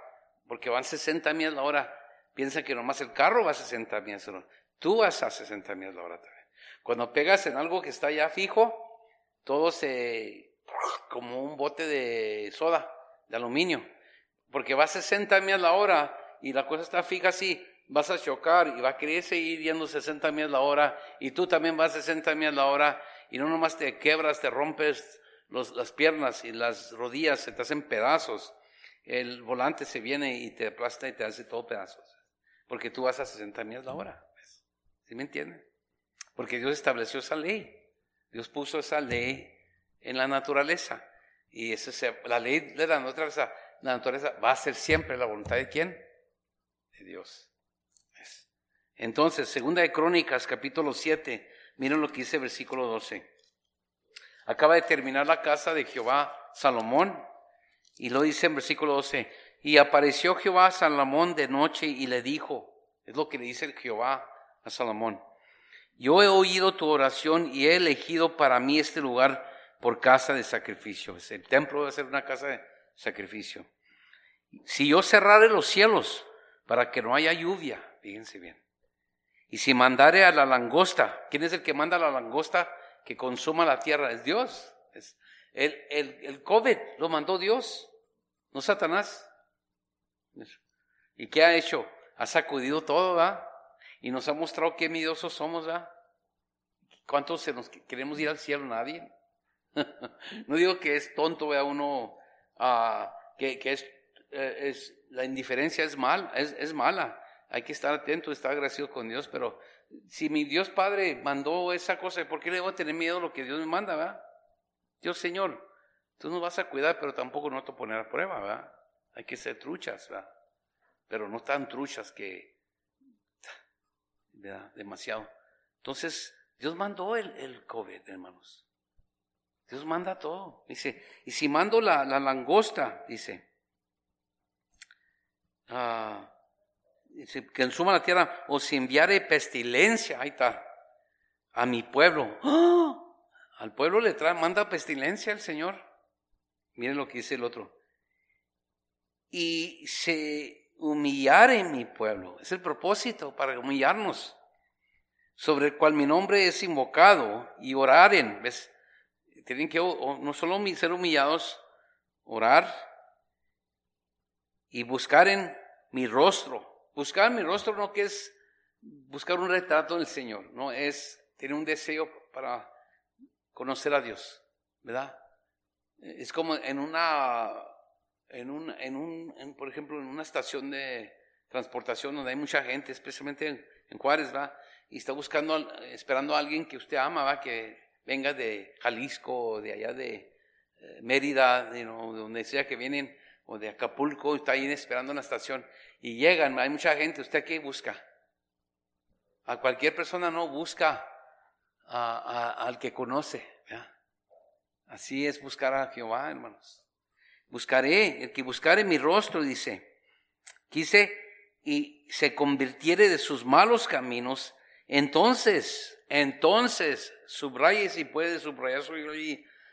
porque van 60 millas la hora. Piensa que nomás el carro va a 60 millas la hora. Tú vas a 60 millas la hora también. Cuando pegas en algo que está ya fijo, todo se como un bote de soda, de aluminio, porque va a 60 millas la hora y la cosa está fija así, vas a chocar y va a querer seguir yendo 60 millas la hora y tú también vas a 60 millas la hora y no nomás te quebras, te rompes las piernas y las rodillas se te hacen pedazos, el volante se viene y te aplasta y te hace todo pedazos, porque tú vas a 60 millas la hora. ¿Sí me entienden? Porque Dios estableció esa ley. Dios puso esa ley en la naturaleza. Y eso se, la ley de la naturaleza, la naturaleza va a ser siempre la voluntad de quién? De Dios. Entonces, segunda de Crónicas, capítulo 7, miren lo que dice versículo 12. Acaba de terminar la casa de Jehová Salomón, y lo dice en versículo 12, y apareció Jehová a Salomón de noche y le dijo, es lo que le dice Jehová a Salomón, yo he oído tu oración y he elegido para mí este lugar por casa de sacrificio. El templo debe ser una casa de sacrificio. Si yo cerrare los cielos para que no haya lluvia, fíjense bien. Y si mandare a la langosta, ¿quién es el que manda a la langosta que consuma la tierra? Es Dios. Es el, el, el COVID lo mandó Dios, no Satanás. ¿Y qué ha hecho? Ha sacudido todo, ¿verdad? Y nos ha mostrado qué miedosos somos, ¿verdad? ¿Cuántos se nos queremos ir al cielo? Nadie. no digo que es tonto, vea uno, ah, que, eh, es, la indiferencia es mal, es, mala. Hay que estar atento, estar agradecido con Dios, pero si mi Dios Padre mandó esa cosa, ¿por qué le debo tener miedo a lo que Dios me manda, verdad? Dios Señor, tú nos vas a cuidar, pero tampoco no te poner a prueba, ¿verdad? Hay que ser truchas, ¿verdad? Pero no tan truchas que. Demasiado. Entonces, Dios mandó el, el COVID, hermanos. Dios manda todo. Dice, y si mando la, langosta, dice, uh, dice, que ensuma la tierra, o si enviare pestilencia, ahí está, a mi pueblo. ¡Ah! Al pueblo le trae, manda pestilencia el Señor. Miren lo que dice el otro. Y se humillare mi pueblo. Es el propósito para humillarnos. Sobre el cual mi nombre es invocado y oraren. ¿Ves? Tienen que no solo ser humillados, orar y buscar en mi rostro. Buscar mi rostro no que es buscar un retrato del Señor, no es tener un deseo para conocer a Dios, ¿verdad? Es como en una en un, en un por ejemplo, en una estación de transportación donde hay mucha gente, especialmente en, Juárez, ¿va? Y está buscando, esperando a alguien que usted ama, ¿va? Que venga de Jalisco, de allá de eh, Mérida, de donde sea que vienen, o de Acapulco, está ahí esperando en la estación. Y llegan, hay mucha gente, ¿usted qué busca? A cualquier persona no busca al que conoce. Así es buscar a Jehová, hermanos. Buscaré, el que buscare mi rostro, dice, quise y se convirtiere de sus malos caminos, entonces, entonces, subraye si puede subrayar su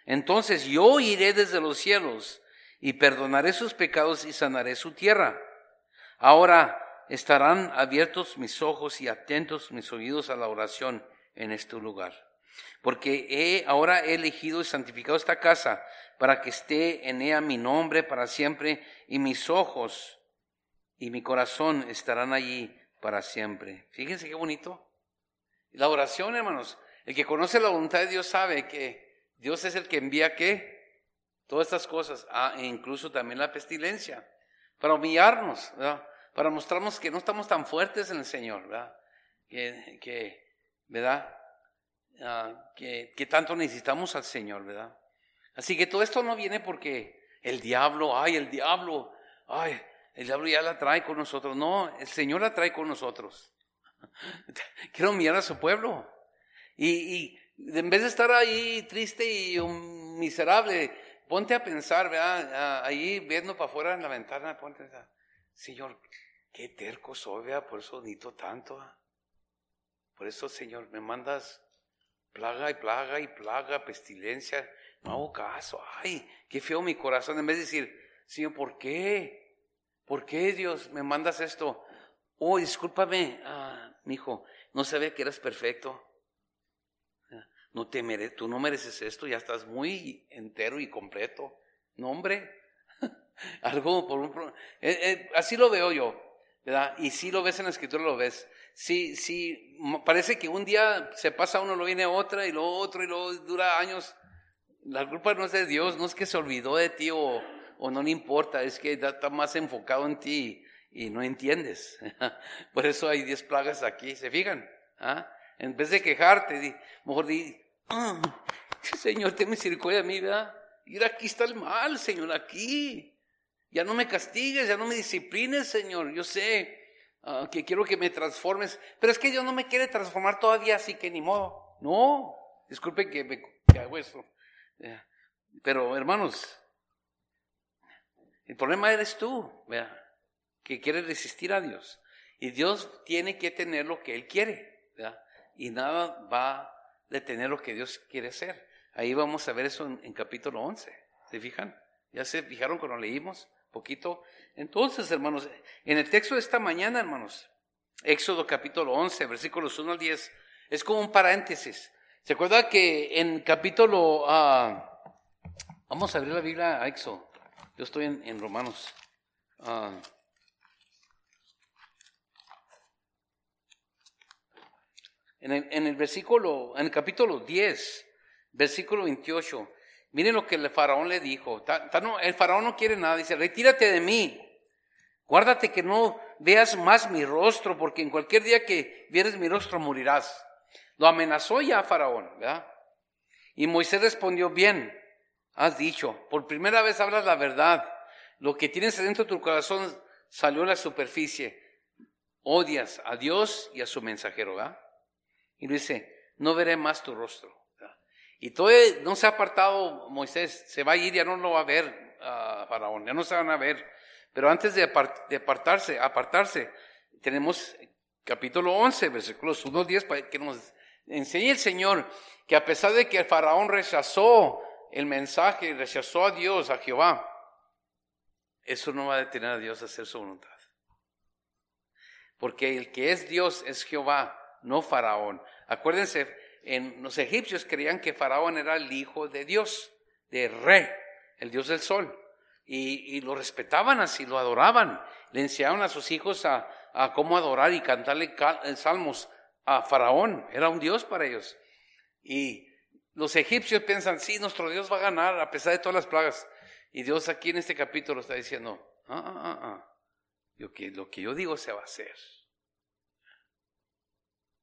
entonces yo iré desde los cielos y perdonaré sus pecados y sanaré su tierra. Ahora estarán abiertos mis ojos y atentos mis oídos a la oración en este lugar. Porque he, ahora he elegido y santificado esta casa para que esté en ella mi nombre para siempre y mis ojos y mi corazón estarán allí para siempre. Fíjense qué bonito. La oración, hermanos, el que conoce la voluntad de Dios sabe que Dios es el que envía qué? Todas estas cosas, ah, e incluso también la pestilencia, para humillarnos, para mostrarnos que no estamos tan fuertes en el Señor, ¿verdad? Que, ¿verdad? Ah, que, que, tanto necesitamos al Señor, ¿verdad? Así que todo esto no viene porque el diablo, ay, el diablo, ay, el diablo ya la trae con nosotros. No, el Señor la trae con nosotros. Quiero mirar a su pueblo. Y, y, en vez de estar ahí triste y miserable, ponte a pensar, ¿verdad? Ahí viendo para afuera en la ventana, ponte a Señor, qué terco soy, ¿verdad? Por eso necesito tanto. Por eso, Señor, me mandas plaga y plaga y plaga, pestilencia. No hago caso. Ay, qué feo mi corazón. En vez de decir, Señor, ¿por qué? ¿Por qué Dios me mandas esto? Oh, discúlpame, ah, mi hijo, no sabía que eras perfecto. No te mere tú no mereces esto, ya estás muy entero y completo. No, hombre, algo por un eh, eh, así lo veo yo, ¿verdad? Y si lo ves en la escritura, lo ves. Sí, sí, parece que un día se pasa uno, lo viene otra y lo otro y lo dura años. La culpa no es de Dios, no es que se olvidó de ti o, o no le importa, es que está más enfocado en ti y no entiendes. Por eso hay diez plagas aquí, ¿se fijan? ¿Ah? En vez de quejarte, mejor di, ah, Señor, ten misericordia de mí. Y aquí está el mal, Señor, aquí. Ya no me castigues, ya no me disciplines, Señor. Yo sé, Ah, que quiero que me transformes, pero es que Dios no me quiere transformar todavía, así que ni modo. No, disculpen que, me, hago esto. Pero hermanos, el problema eres tú, que quieres resistir a Dios. Y Dios tiene que tener lo que Él quiere, y nada va a detener lo que Dios quiere hacer. Ahí vamos a ver eso en, capítulo 11. ¿Se fijan? ¿Ya se fijaron cuando leímos? poquito. Entonces, hermanos, en el texto de esta mañana, hermanos, Éxodo capítulo 11, versículos 1 al 10, es como un paréntesis. ¿Se acuerda que en capítulo... Ah, vamos a abrir la Biblia a Éxodo. Yo estoy en, Romanos. Ah, en, el, versículo, en el capítulo 10, versículo 28, Miren lo que el faraón le dijo. El faraón no quiere nada. Dice, retírate de mí. Guárdate que no veas más mi rostro, porque en cualquier día que vieres mi rostro morirás. Lo amenazó ya faraón, ¿verdad? Y Moisés respondió, bien, has dicho, por primera vez hablas la verdad. Lo que tienes dentro de tu corazón salió a la superficie. Odias a Dios y a su mensajero, ¿verdad? Y dice, no veré más tu rostro. Y todavía no se ha apartado Moisés, se va a ir, ya no lo va a ver a Faraón, ya no se van a ver. Pero antes de, apartarse, apartarse, tenemos capítulo 11, versículos 1 al 10, para que nos enseñe el Señor que a pesar de que el Faraón rechazó el mensaje, rechazó a Dios, a Jehová, eso no va a detener a Dios a hacer su voluntad. Porque el que es Dios es Jehová, no Faraón. Acuérdense, en los egipcios creían que Faraón era el hijo de Dios, de Re, el dios del sol. Y, lo respetaban así, lo adoraban. Le enseñaban a sus hijos a, cómo adorar y cantarle eh, salmos a Faraón. Era un dios para ellos. Y los egipcios piensan, sí, nuestro Dios va a ganar a pesar de todas las plagas. Y Dios aquí en este capítulo está diciendo, ah, ah, ah, ah. Lo que yo digo se va a hacer.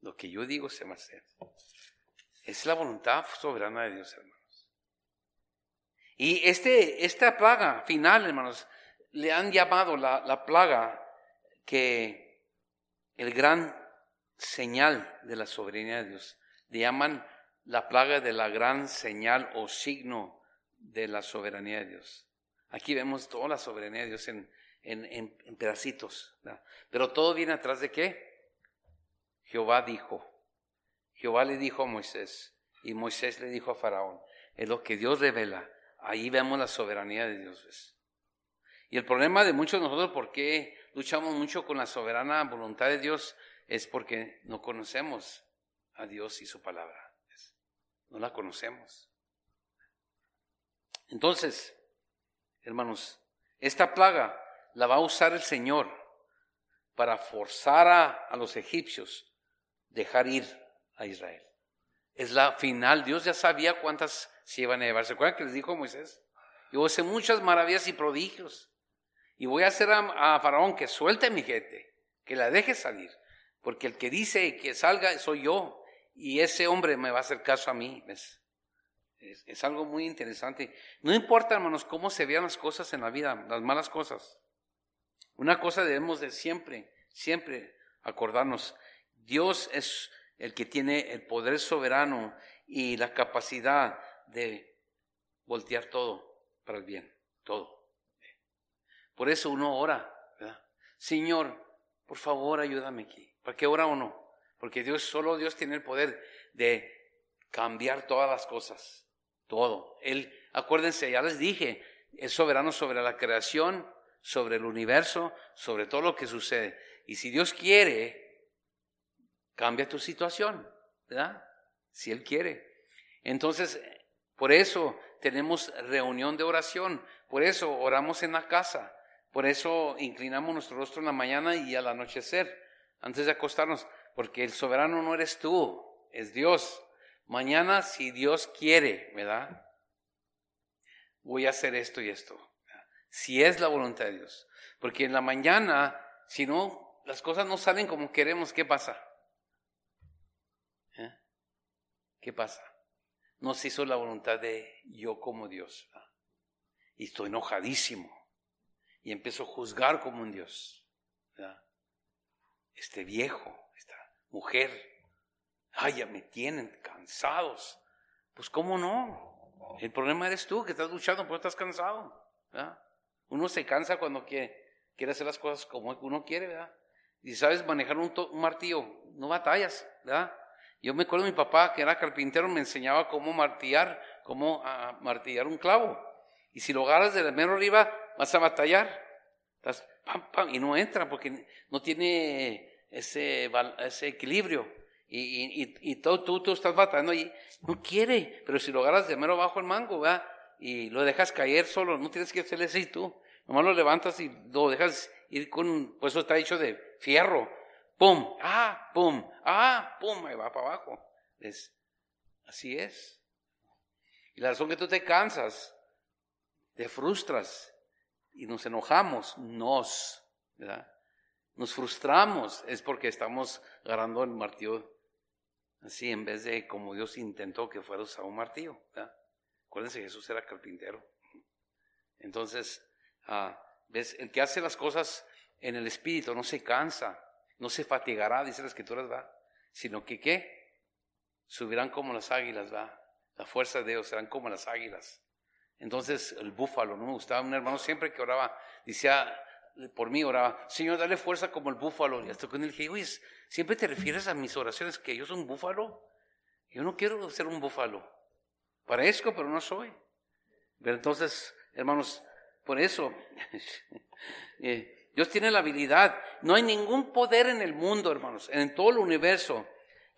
Lo que yo digo se va a. Es la voluntad soberana de Dios, hermanos. Y este, esta plaga final, hermanos, le han llamado la, la plaga que el gran señal de la soberanía de Dios. Le llaman la plaga de la gran señal o signo de la soberanía de Dios. Aquí vemos toda la soberanía de Dios en, en, en, pedacitos. Pero todo viene atrás de qué? Jehová dijo. Jehová le dijo a Moisés y Moisés le dijo a Faraón. Es lo que Dios revela. Ahí vemos la soberanía de Dios. Y el problema de muchos de nosotros, ¿por qué luchamos mucho con la soberana voluntad de Dios? Es porque no conocemos a Dios y su palabra. No la conocemos. Entonces, hermanos, esta plaga la va a usar el Señor para forzar a, los egipcios dejar ir a Israel. Es la final. Dios ya sabía cuántas se iban a llevar. ¿Se acuerdan que les dijo Moisés? Yo a hacer muchas maravillas y prodigios. Y voy a hacer a, a Faraón que suelte mi gente, que la deje salir. Porque el que dice que salga soy yo. Y ese hombre me va a hacer caso a mí. ¿ves? Es, algo muy interesante. No importa, hermanos, cómo se vean las cosas en la vida, las malas cosas. Una cosa debemos de siempre, siempre acordarnos. Dios es el que tiene el poder soberano y la capacidad de voltear todo para el bien, todo. Por eso uno ora, Señor, por favor, ayúdame aquí. ¿Para qué ora uno? Porque Dios, solo Dios tiene el poder de cambiar todas las cosas. Todo. Él, acuérdense, ya les dije, es soberano sobre la creación, sobre el universo, sobre todo lo que sucede. Y si Dios quiere, cambia tu situación, ¿verdad? Si Él quiere. Entonces, por eso tenemos reunión de oración, por eso oramos en la casa, por eso inclinamos nuestro rostro en la mañana y al anochecer, antes de acostarnos, porque el soberano no eres tú, es Dios. Mañana, si Dios quiere, ¿verdad? Voy a hacer esto y esto. Si es la voluntad de Dios. Porque en la mañana, si no, las cosas no salen como queremos, ¿qué pasa? ¿Eh? ¿Qué pasa? No se hizo la voluntad de yo como Dios. Y estoy enojadísimo. Y empiezo a juzgar como un Dios. Este viejo, esta mujer, ay, ya me tienen cansados. Pues cómo no. El problema eres tú que estás luchando porque estás cansado. Uno se cansa cuando quiere, quiere hacer las cosas como uno quiere, ¿verdad? Y sabes manejar un, martillo, no batallas, ¿verdad? Yo me acuerdo de mi papá, que era carpintero, me enseñaba cómo martillar, cómo ah, martillar un clavo. Y si lo agarras de mero arriba, vas a batallar. Estás, pam, pam, y no entra porque no tiene ese, ese equilibrio. Y, y, y todo, tú, tú estás batallando y no quiere, pero si lo agarras de mero bajo el mango. Y lo dejas caer solo, no tienes que hacerle así tú. Nomás lo levantas y lo dejas ir con, pues eso está hecho de fierro. ¡Pum! ¡Ah! ¡Pum! ¡Ah! ¡Pum! Ahí va para abajo. Es, así es. Y la razón que tú te cansas, te frustras y nos enojamos, nos, ¿verdad? Nos frustramos, es porque estamos agarrando el martillo Así, en vez de como Dios intentó que fuera usado un martillo. Acuérdense, Jesús era carpintero. Entonces, ah, ¿ves? El que hace las cosas en el Espíritu no se cansa, no se fatigará, dice la Escritura, ¿va? Sino que, ¿qué? Subirán como las águilas, ¿va? La fuerza de Dios serán como las águilas. Entonces, el búfalo, ¿no? Me gustaba un hermano siempre que oraba, decía, por mí oraba, Señor, dale fuerza como el búfalo. Y hasta con él dije, ¿siempre te refieres a mis oraciones que yo soy un búfalo? Yo no quiero ser un búfalo. Parezco, pero no soy. Pero entonces, hermanos, por eso, eh, Dios tiene la habilidad. No hay ningún poder en el mundo, hermanos, en todo el universo,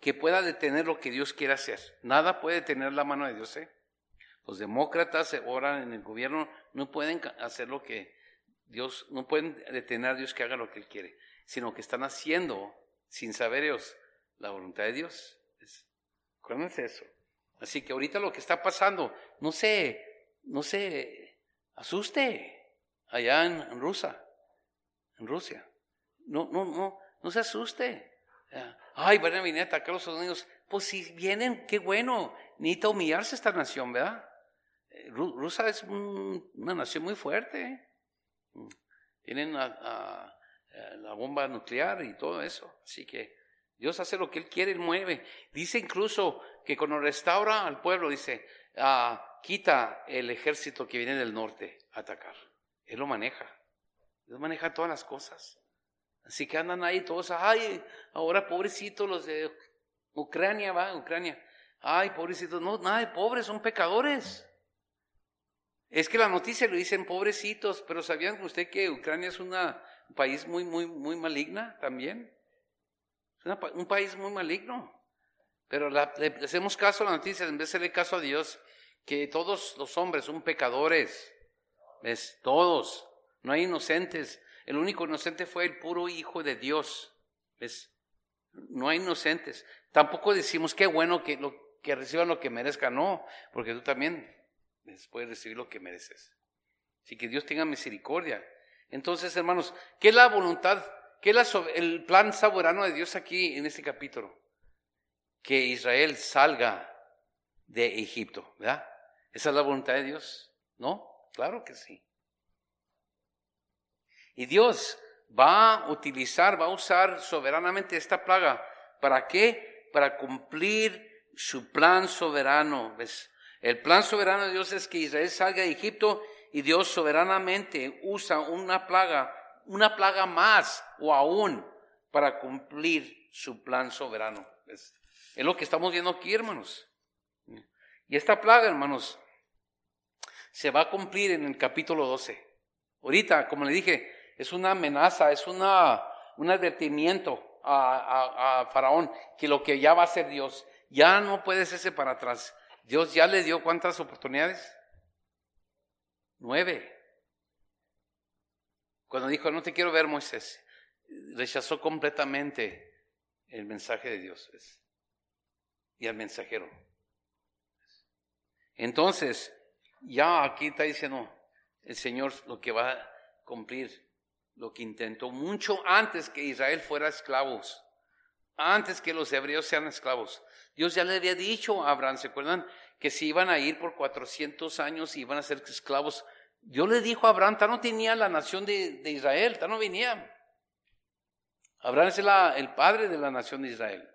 que pueda detener lo que Dios quiere hacer. Nada puede detener la mano de Dios. ¿eh? Los demócratas oran en el gobierno, no pueden hacer lo que Dios, no pueden detener a Dios que haga lo que Él quiere, sino que están haciendo, sin saber ellos, la voluntad de Dios. Acuérdense eso. Así que ahorita lo que está pasando, no sé, no sé asuste allá en, Rusia, en Rusia. No, no, no, no se asuste. Ay, van a venir a atacar a los Estados Unidos. Pues si vienen, qué bueno. Necesita humillarse esta nación, ¿verdad? Eh, Rusia es una nación muy fuerte. Tienen la bomba nuclear y todo eso. Así que Dios hace lo que Él quiere, Él mueve. Dice incluso que cuando restaura al pueblo, dice, ah, quita el ejército que viene del norte a atacar. Él lo maneja. Él maneja todas las cosas. Así que andan ahí todos, ay, ahora pobrecitos los de Ucrania, va, Ucrania. Ay, pobrecitos, no, nada de pobres, son pecadores. Es que la noticia lo dicen pobrecitos, pero ¿sabían usted que Ucrania es un país muy, muy, muy maligna también? Es un país muy maligno. Pero le hacemos caso a la noticia en vez de hacerle caso a Dios, que todos los hombres son pecadores. ¿Ves? Todos. No hay inocentes. El único inocente fue el puro Hijo de Dios. ¿Ves? No hay inocentes. Tampoco decimos qué bueno que, reciban lo que merezcan. No, porque tú también puedes recibir lo que mereces. Así que Dios tenga misericordia. Entonces, hermanos, ¿qué es la voluntad? ¿Qué es el plan soberano de Dios aquí en este capítulo? Que Israel salga de Egipto, ¿verdad? ¿Esa es la voluntad de Dios? ¿No? Claro que sí. Y Dios va a utilizar, va a usar soberanamente esta plaga. ¿Para qué? Para cumplir su plan soberano. ¿Ves? El plan soberano de Dios es que Israel salga de Egipto y Dios soberanamente usa una plaga, una plaga más o aún para cumplir su plan soberano. Es, es lo que estamos viendo aquí, hermanos. Y esta plaga, hermanos, se va a cumplir en el capítulo 12. Ahorita, como le dije, es una amenaza, es una, un advertimiento a, a, Faraón que lo que ya va a hacer Dios ya no puede hacerse para atrás. Dios ya le dio cuántas oportunidades? Nueve. Cuando dijo, no te quiero ver, Moisés, rechazó completamente el mensaje de Dios y al mensajero. Entonces, ya aquí está diciendo el Señor lo que va a cumplir lo que intentó mucho antes que Israel fuera esclavos, antes que los hebreos sean esclavos. Dios ya le había dicho a Abraham, ¿se acuerdan? Que se iban a ir por 400 años y iban a ser esclavos. Dios le dijo a Abraham, ya no tenía la nación de, Israel, ya no venía. Abraham es el padre de la nación de Israel.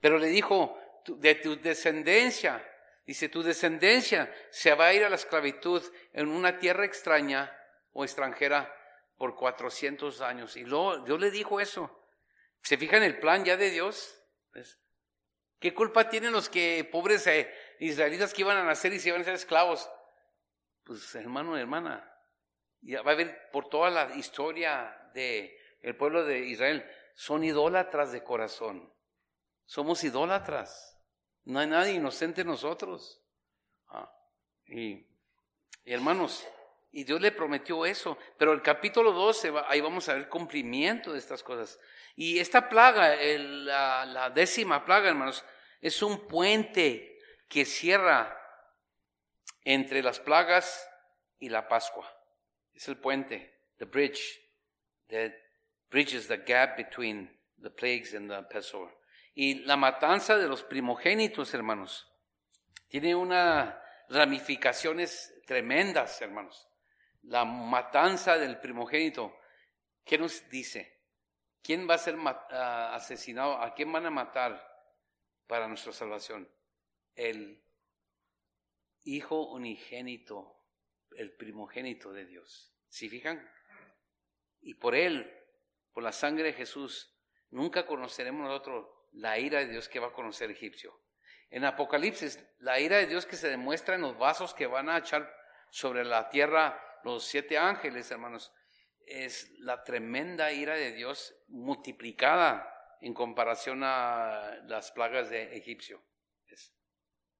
Pero le dijo, de tu descendencia, dice, tu descendencia se va a ir a la esclavitud en una tierra extraña o extranjera por 400 años. Y luego Dios le dijo eso. ¿Se fijan el plan ya de Dios? ¿Qué culpa tienen los que pobres eh, israelitas que iban a nacer y se iban a ser esclavos? Pues hermano, hermana, ya va a ver por toda la historia el pueblo de Israel, son idólatras de corazón. Somos idólatras. No hay nadie inocente en nosotros. Ah, y, y hermanos, y Dios le prometió eso. Pero el capítulo 12, ahí vamos a ver cumplimiento de estas cosas. Y esta plaga, la, décima plaga, hermanos, es un puente que cierra entre las plagas y la Pascua. Es el puente, the bridge, that bridges the gap between the plagues and the Passover. Y la matanza de los primogénitos, hermanos, tiene unas ramificaciones tremendas, hermanos la matanza del primogénito, ¿qué nos dice? ¿Quién va a ser ah, asesinado? ¿A quién van a matar para nuestra salvación? El Hijo unigénito, el primogénito de Dios. ¿Sí fijan? Y por él, por la sangre de Jesús, nunca conoceremos nosotros la ira de Dios que va a conocer egipcio. En Apocalipsis, la ira de Dios que se demuestra en los vasos que van a echar sobre la tierra los siete ángeles, hermanos, es la tremenda ira de Dios multiplicada en comparación a las plagas de Egipcio.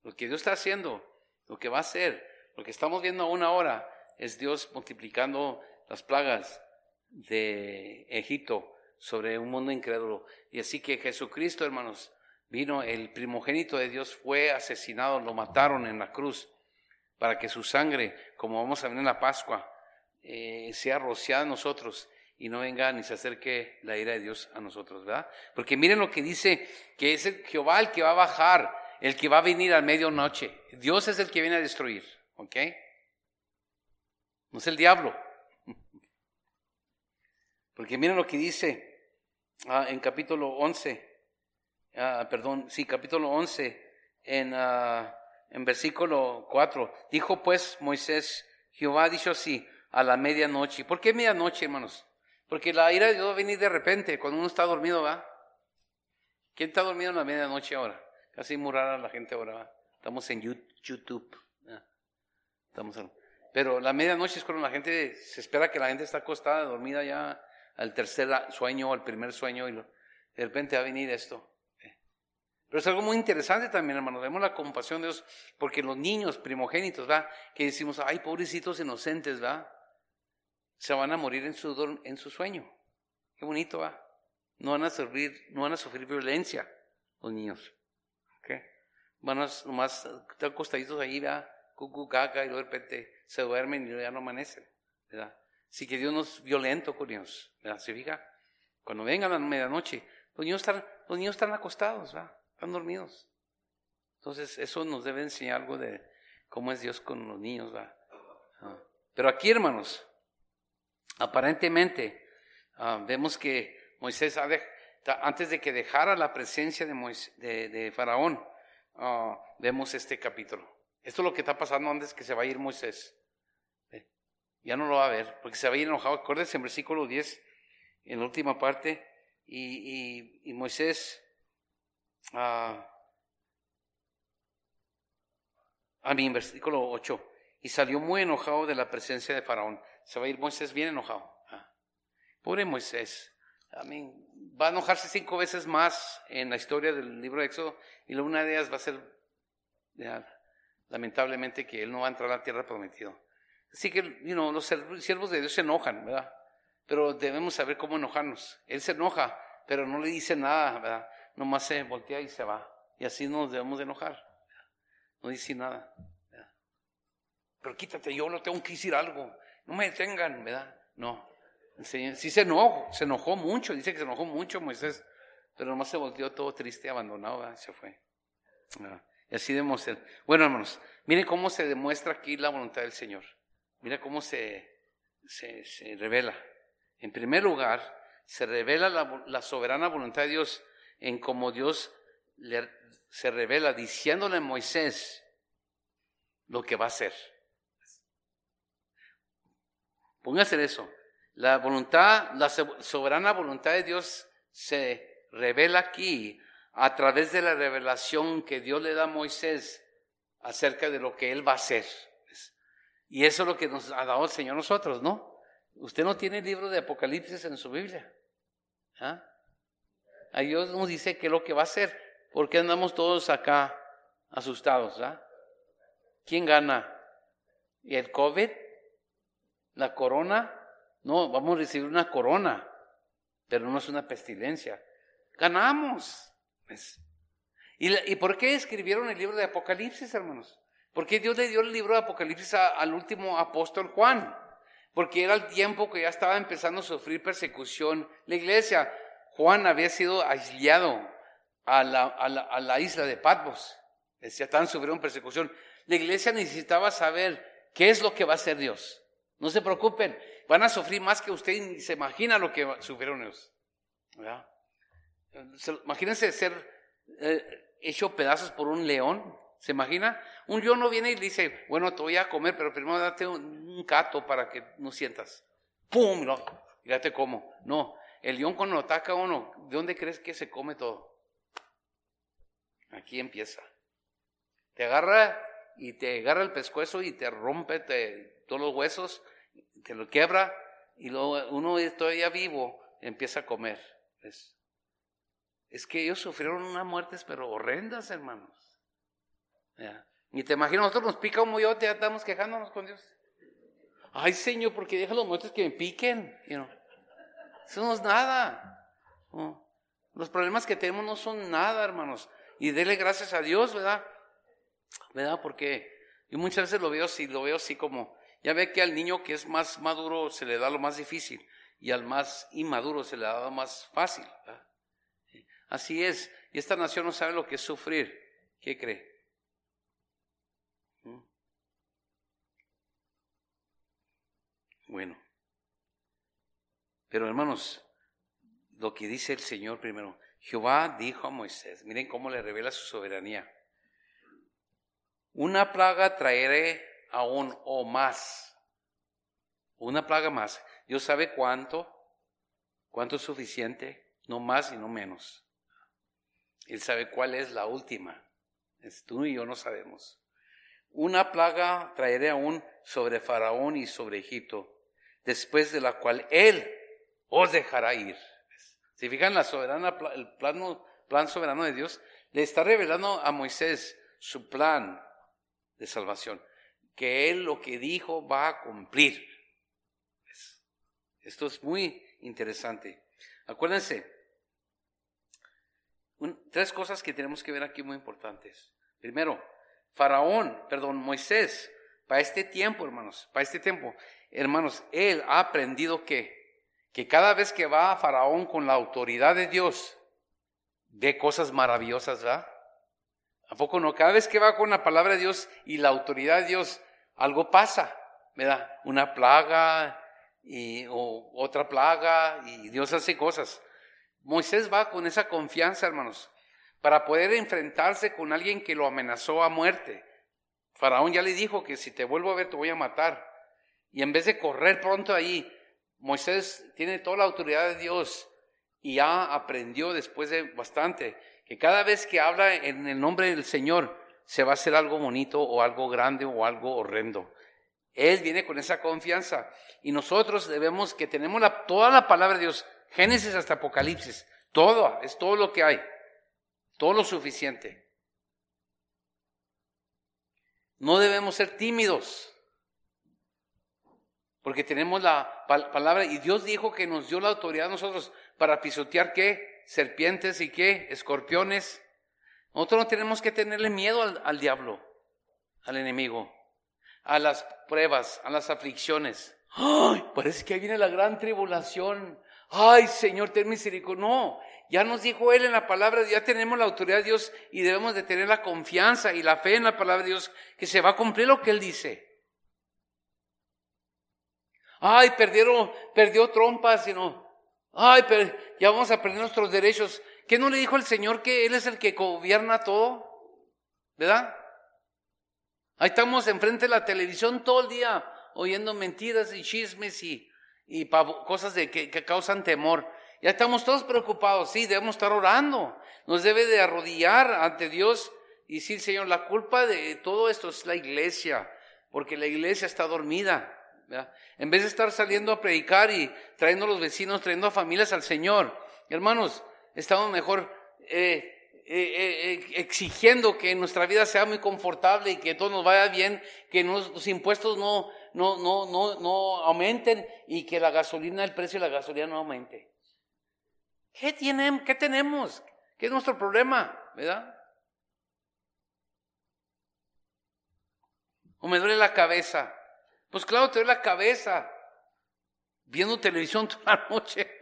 Lo que Dios está haciendo, lo que va a hacer, lo que estamos viendo aún ahora, es Dios multiplicando las plagas de Egipto sobre un mundo incrédulo. Y así que Jesucristo, hermanos, vino, el primogénito de Dios fue asesinado, lo mataron en la cruz para que su sangre, como vamos a ver en la Pascua, eh, sea rociada a nosotros y no venga ni se acerque la ira de Dios a nosotros, ¿verdad? Porque miren lo que dice, que es el Jehová el que va a bajar, el que va a venir a medianoche. Dios es el que viene a destruir, ¿ok? No es el diablo. Porque miren lo que dice ah, en capítulo 11, ah, perdón, sí, capítulo 11, en, ah, en versículo 4. Dijo pues Moisés, Jehová dicho así, a la medianoche. ¿Por qué medianoche, hermanos? Porque la ira de Dios va a venir de repente, cuando uno está dormido, ¿va? ¿Quién está dormido en la medianoche ahora? Casi muy la gente ahora, ¿va? Estamos en YouTube. Estamos Pero la medianoche es cuando la gente, se espera que la gente está acostada, dormida ya al tercer sueño al primer sueño y de repente va a venir esto. Pero es algo muy interesante también, hermano. Vemos la compasión de Dios, porque los niños primogénitos, ¿va? Que decimos, ay, pobrecitos inocentes, ¿va? Se van a morir en su, sueño. Qué bonito, ¿va? No van a sufrir, no van a sufrir violencia los niños. ¿Ok? Van a nomás estar acostaditos ahí, ¿va? Cucu, caca, y de repente se duermen y ya no amanecen, ¿verdad? Así que Dios no es violento con ellos, ¿verdad? ¿Se fija? Cuando vengan a la medianoche, los niños están, los niños están acostados, ¿va? Están dormidos. Entonces, eso nos debe enseñar algo de cómo es Dios con los niños, ¿va? Ah. Pero aquí, hermanos, aparentemente ah, vemos que Moisés, antes de que dejara la presencia de, de, Faraón, ah, vemos este capítulo. Esto es lo que está pasando antes que se va a ir Moisés. Ya no lo va a ver, porque se va a ir enojado. Acuérdense en versículo 10, en la última parte, y, y Moisés a, a mi versículo 8. Y salió muy enojado de la presencia de Faraón. Se va a ir Moisés bien enojado. Ah, pobre Moisés. A mí, va a enojarse cinco veces más en la historia del libro de Éxodo y una de ellas va a ser, lamentablemente, que él no va a entrar a la tierra prometida. Así que, you know, los siervos de Dios se enojan, ¿verdad? Pero debemos saber cómo enojarnos. Él se enoja, pero no le dice nada. Nomás se voltea y se va. Y así nos debemos de enojar. No dice nada. Pero quítate, yo no tengo que decir algo. No me detengan, ¿verdad? No. Sí se enojó, se enojó mucho, dice que se enojó mucho Moisés, pero nomás se volteó todo triste, abandonado, se fue. Y así ser. Bueno, hermanos, miren cómo se demuestra aquí la voluntad del Señor. Mira cómo se, se, se revela. En primer lugar, se revela la, la soberana voluntad de Dios en cómo Dios le, se revela diciéndole a Moisés lo que va a hacer. Póngase eso. La voluntad, la soberana voluntad de Dios se revela aquí a través de la revelación que Dios le da a Moisés acerca de lo que él va a hacer. Y eso es lo que nos ha dado el Señor nosotros, ¿no? Usted no tiene libro de Apocalipsis en su Biblia. ¿Ah? A Dios nos dice qué es lo que va a hacer. ¿Por qué andamos todos acá asustados? ¿ah? ¿Quién gana? ¿Y el COVID? ¿La corona? No, vamos a recibir una corona, pero no es una pestilencia. Ganamos. ¿Y, por qué escribieron el libro de Apocalipsis, hermanos? ¿Por qué Dios le dio el libro de Apocalipsis al último apóstol Juan? Porque era el tiempo que ya estaba empezando a sufrir persecución la iglesia. Juan había sido aislado a la, isla de Patmos. Decía, estaban sufriendo persecución. La iglesia necesitaba saber qué es lo que va a hacer Dios. No se preocupen, van a sufrir más que usted y se imagina lo que sufrieron ellos. Imagínense ser eh, hecho pedazos por un león. ¿Se imagina? Un león no viene y dice, bueno, te voy a comer, pero primero date un, cato para que no sientas. ¡Pum! No, ya te como. No, el león cuando ataca uno, ¿de dónde crees que se come todo? Aquí empieza. Te agarra y te agarra el pescuezo y te rompe todos los huesos, te lo quiebra y uno todavía vivo empieza a comer. Es, que ellos sufrieron unas muertes pero horrendas, hermanos. Y te imaginas, nosotros nos pica un moyote, ya estamos quejándonos con Dios. Ay, Señor, porque deja los muertos que me piquen. Eso no es nada. Los problemas que tenemos no son nada, hermanos. Y dele gracias a Dios, ¿verdad? ¿Verdad? Porque Y muchas veces lo veo así, lo veo así como, ya ve que al niño que es más maduro se le da lo más difícil y al más inmaduro se le da lo más fácil. Así es. Y esta nación no sabe lo que es sufrir. ¿Qué cree? ¿Mm? Bueno. Pero hermanos, lo que dice el Señor primero, Jehová dijo a Moisés, miren cómo le revela su soberanía. Una plaga traeré aún o más. Una plaga más. Dios sabe cuánto, cuánto es suficiente, no más y no menos. Él sabe cuál es la última. Es tú y yo no sabemos. Una plaga traeré aún sobre Faraón y sobre Egipto, después de la cual Él os dejará ir. Si fijan la soberana, el plan, plan soberano de Dios, le está revelando a Moisés su plan de salvación, que él lo que dijo va a cumplir. Esto es muy interesante. Acuérdense, tres cosas que tenemos que ver aquí muy importantes. Primero, Faraón, perdón, Moisés, para este tiempo, hermanos, para este tiempo, hermanos, él ha aprendido que que cada vez que va a Faraón con la autoridad de Dios, ve cosas maravillosas, ¿verdad? ¿A poco no? Cada vez que va con la palabra de Dios y la autoridad de Dios, algo pasa, ¿verdad? Una plaga y, o otra plaga y Dios hace cosas. Moisés va con esa confianza, hermanos, para poder enfrentarse con alguien que lo amenazó a muerte. Faraón ya le dijo que si te vuelvo a ver te voy a matar. Y en vez de correr pronto ahí, Moisés tiene toda la autoridad de Dios y ya aprendió después de bastante que cada vez que habla en el nombre del Señor se va a hacer algo bonito o algo grande o algo horrendo. Él viene con esa confianza y nosotros debemos que tenemos toda la palabra de Dios, Génesis hasta Apocalipsis, todo, es todo lo que hay, todo lo suficiente. No debemos ser tímidos. Porque tenemos la palabra y Dios dijo que nos dio la autoridad a nosotros para pisotear qué? Serpientes y qué? Escorpiones. Nosotros no tenemos que tenerle miedo al, diablo, al enemigo, a las pruebas, a las aflicciones. ¡Ay! Parece que ahí viene la gran tribulación. ¡Ay, Señor, ten misericordia! No, ya nos dijo Él en la palabra, ya tenemos la autoridad de Dios y debemos de tener la confianza y la fe en la palabra de Dios que se va a cumplir lo que Él dice. Ay, perdieron, perdió trompas, sino, ay, pero ya vamos a perder nuestros derechos. ¿Qué no le dijo el Señor que Él es el que gobierna todo? ¿Verdad? Ahí estamos enfrente de la televisión todo el día oyendo mentiras y chismes y, y cosas de que, que causan temor. Ya estamos todos preocupados, sí, debemos estar orando. Nos debe de arrodillar ante Dios y decir, Señor, la culpa de todo esto es la iglesia, porque la iglesia está dormida. En vez de estar saliendo a predicar y trayendo a los vecinos, trayendo a familias al Señor, hermanos, estamos mejor eh, eh, eh, exigiendo que nuestra vida sea muy confortable y que todo nos vaya bien, que los impuestos no, no, no, no, no aumenten y que la gasolina, el precio de la gasolina no aumente. ¿Qué, ¿Qué tenemos? ¿Qué es nuestro problema? ¿Verdad? O me duele la cabeza. Pues claro, te duele la cabeza viendo televisión toda la noche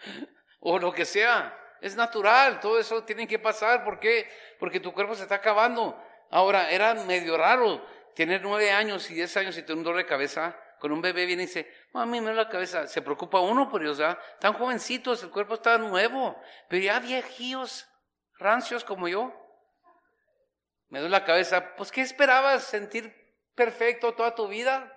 o lo que sea. Es natural, todo eso tiene que pasar. ¿Por qué? Porque tu cuerpo se está acabando. Ahora, era medio raro tener nueve años y diez años y tener un dolor de cabeza. Con un bebé viene y dice, mami, me duele la cabeza. Se preocupa uno por ellos, ¿ya? Tan jovencitos, el cuerpo está nuevo. Pero ya viejíos, rancios como yo. Me duele la cabeza. Pues, ¿qué esperabas? ¿Sentir perfecto toda tu vida?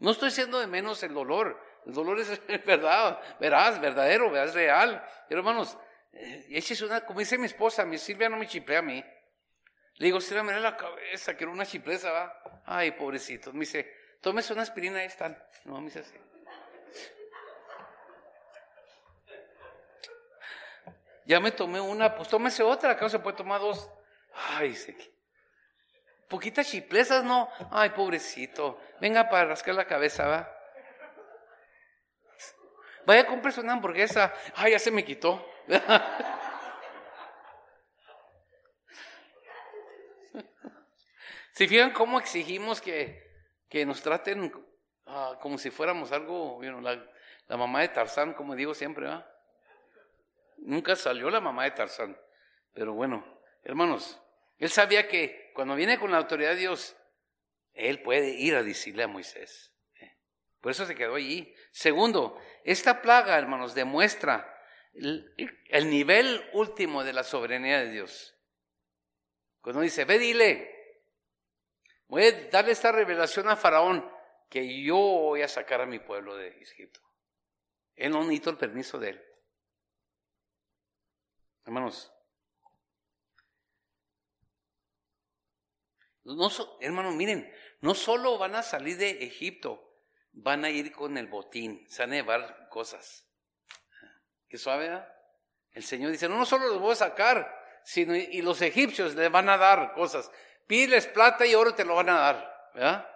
No estoy siendo de menos el dolor. El dolor es verdad, verás, verdadero, es real. Pero hermanos, eh, es una, como dice mi esposa, mi Silvia no me chiplea a mí. Le digo, Silvia, me da la cabeza, quiero una chipleza, va. Ay, pobrecito. Me dice, tómese una aspirina, ahí están. No, me dice así. Ya me tomé una, pues tómese otra, acá se puede tomar dos. Ay, que Poquitas chiplezas, no. Ay, pobrecito. Venga para rascar la cabeza, va. Vaya, cómprese una hamburguesa. Ay, ya se me quitó. ¿Se fijan cómo exigimos que, que nos traten ah, como si fuéramos algo, la, la, mamá de Tarzán, como digo siempre, ¿verdad? Nunca salió la mamá de Tarzán, pero bueno, hermanos, él sabía que cuando viene con la autoridad de Dios, él puede ir a decirle a Moisés. ¿eh? Por eso se quedó allí. Segundo, esta plaga, hermanos, demuestra el, el nivel último de la soberanía de Dios. Cuando dice, ve dile, Voy a darle esta revelación a Faraón que yo voy a sacar a mi pueblo de Egipto. Él no necesita el permiso de él. Hermanos, no, hermanos, miren, no solo van a salir de Egipto, van a ir con el botín, se van a llevar cosas. ¿Qué suave? El Señor dice, no, no solo los voy a sacar, sino y los egipcios les van a dar cosas. Piles plata y oro te lo van a dar, ¿verdad?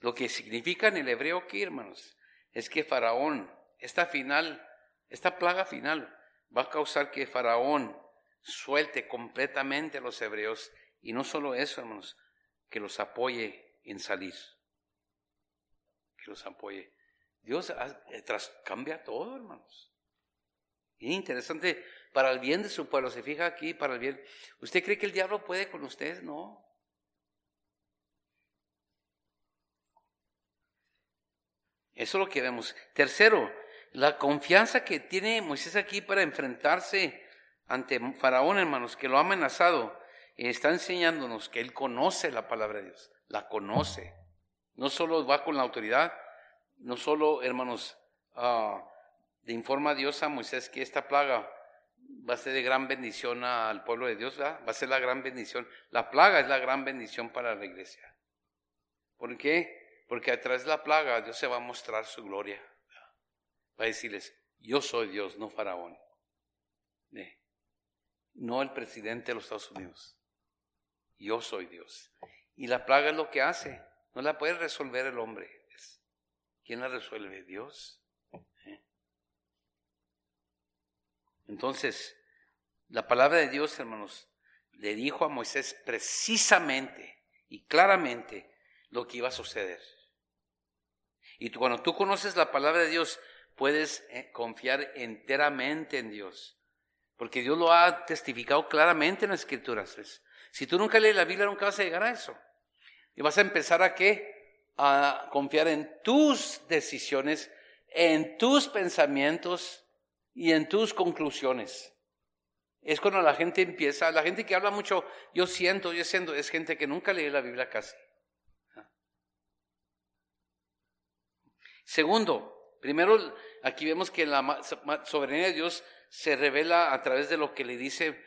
Lo que significa en el hebreo aquí, hermanos, es que Faraón, esta final, esta plaga final, va a causar que Faraón suelte completamente a los hebreos y no solo eso, hermanos, que los apoye en salir. Que los apoye. Dios eh, cambia todo, hermanos. Y interesante, para el bien de su pueblo, se fija aquí, para el bien. ¿Usted cree que el diablo puede con usted? No. Eso es lo que vemos. Tercero, la confianza que tiene Moisés aquí para enfrentarse ante Faraón, hermanos, que lo ha amenazado, está enseñándonos que él conoce la palabra de Dios, la conoce. No solo va con la autoridad, no solo, hermanos, uh, le informa a Dios a Moisés que esta plaga va a ser de gran bendición al pueblo de Dios, va a ser la gran bendición. La plaga es la gran bendición para la iglesia. ¿Por qué? Porque a través de la plaga Dios se va a mostrar su gloria. Va a decirles, yo soy Dios, no Faraón. No el presidente de los Estados Unidos. Yo soy Dios. Y la plaga es lo que hace. No la puede resolver el hombre. ¿Quién la resuelve? Dios. Entonces, la palabra de Dios, hermanos, le dijo a Moisés precisamente y claramente lo que iba a suceder. Y cuando tú conoces la palabra de Dios, puedes eh, confiar enteramente en Dios. Porque Dios lo ha testificado claramente en las escrituras. Si tú nunca lees la Biblia, nunca vas a llegar a eso. Y vas a empezar a qué? A confiar en tus decisiones, en tus pensamientos, y en tus conclusiones. Es cuando la gente empieza, la gente que habla mucho, yo siento, yo siento, es gente que nunca lee la Biblia casi. Segundo, primero, aquí vemos que la soberanía de Dios se revela a través de lo que le dice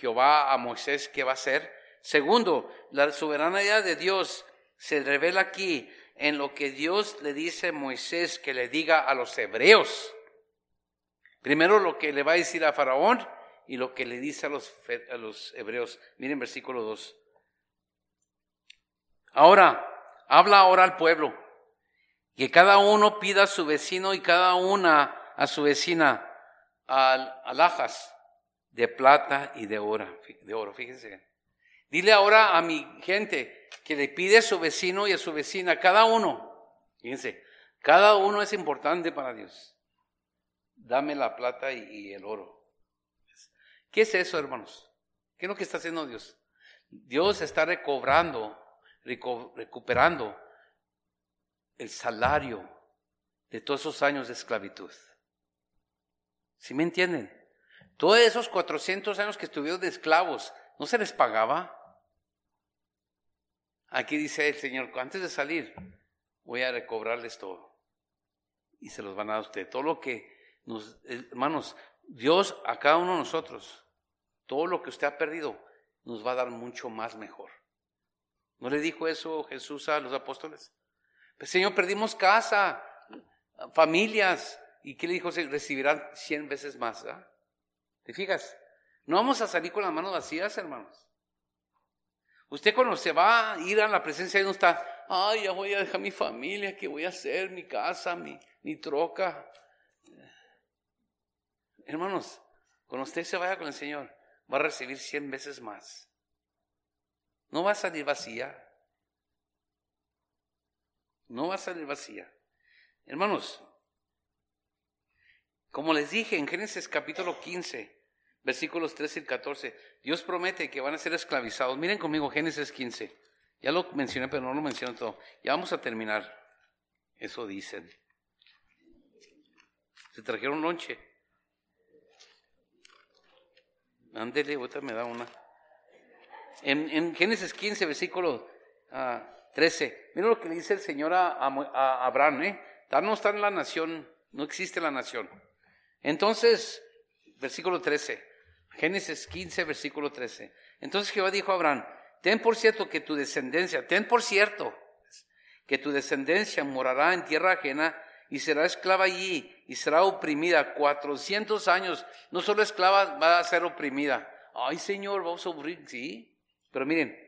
Jehová a Moisés que va a hacer. Segundo, la soberanía de Dios se revela aquí en lo que Dios le dice a Moisés que le diga a los hebreos. Primero lo que le va a decir a Faraón y lo que le dice a los, a los hebreos. Miren versículo 2. Ahora, habla ahora al pueblo, que cada uno pida a su vecino y cada una a su vecina alhajas de plata y de oro, de oro, fíjense. Dile ahora a mi gente que le pide a su vecino y a su vecina, cada uno, fíjense, cada uno es importante para Dios dame la plata y, el oro. ¿Qué es eso, hermanos? ¿Qué es lo que está haciendo Dios? Dios está recobrando, recuperando el salario de todos esos años de esclavitud. ¿Sí me entienden? Todos esos 400 años que estuvieron de esclavos, ¿no se les pagaba? Aquí dice el Señor, antes de salir, voy a recobrarles todo. Y se los van a dar a usted. Todo lo que hermanos, Dios a cada uno de nosotros, todo lo que usted ha perdido, nos va a dar mucho más mejor. ¿No le dijo eso Jesús a los apóstoles? Pues Señor, perdimos casa, familias, ¿y qué le dijo? Recibirán cien veces más. ¿Te fijas? No vamos a salir con las manos vacías, hermanos. Usted cuando se va a ir a la presencia de Dios está, ay, ya voy a dejar mi familia, ¿qué voy a hacer? Mi casa, mi, mi troca. hermanos, cuando usted se vaya con el Señor, va a recibir cien veces más. No va a salir vacía. No va a salir vacía. Hermanos, como les dije en Génesis capítulo 15, versículos 13 y 14, Dios promete que van a ser esclavizados. Miren conmigo Génesis 15. Ya lo mencioné, pero no lo menciono todo. Ya vamos a terminar. Eso dicen. Se trajeron lonche. Ándele, otra me da una. En, Génesis 15, versículo 13, ah, miren lo que le dice el Señor a, Abraham, ¿eh? No está en la nación, no existe la nación. Entonces, versículo 13, Génesis 15, versículo 13. Entonces Jehová dijo a Abraham, ten por cierto que tu descendencia, ten por cierto que tu descendencia morará en tierra ajena y será esclava allí y será oprimida cuatrocientos años. No solo esclava, va a ser oprimida. Ay Señor, vamos a sufrir, sí. Pero miren,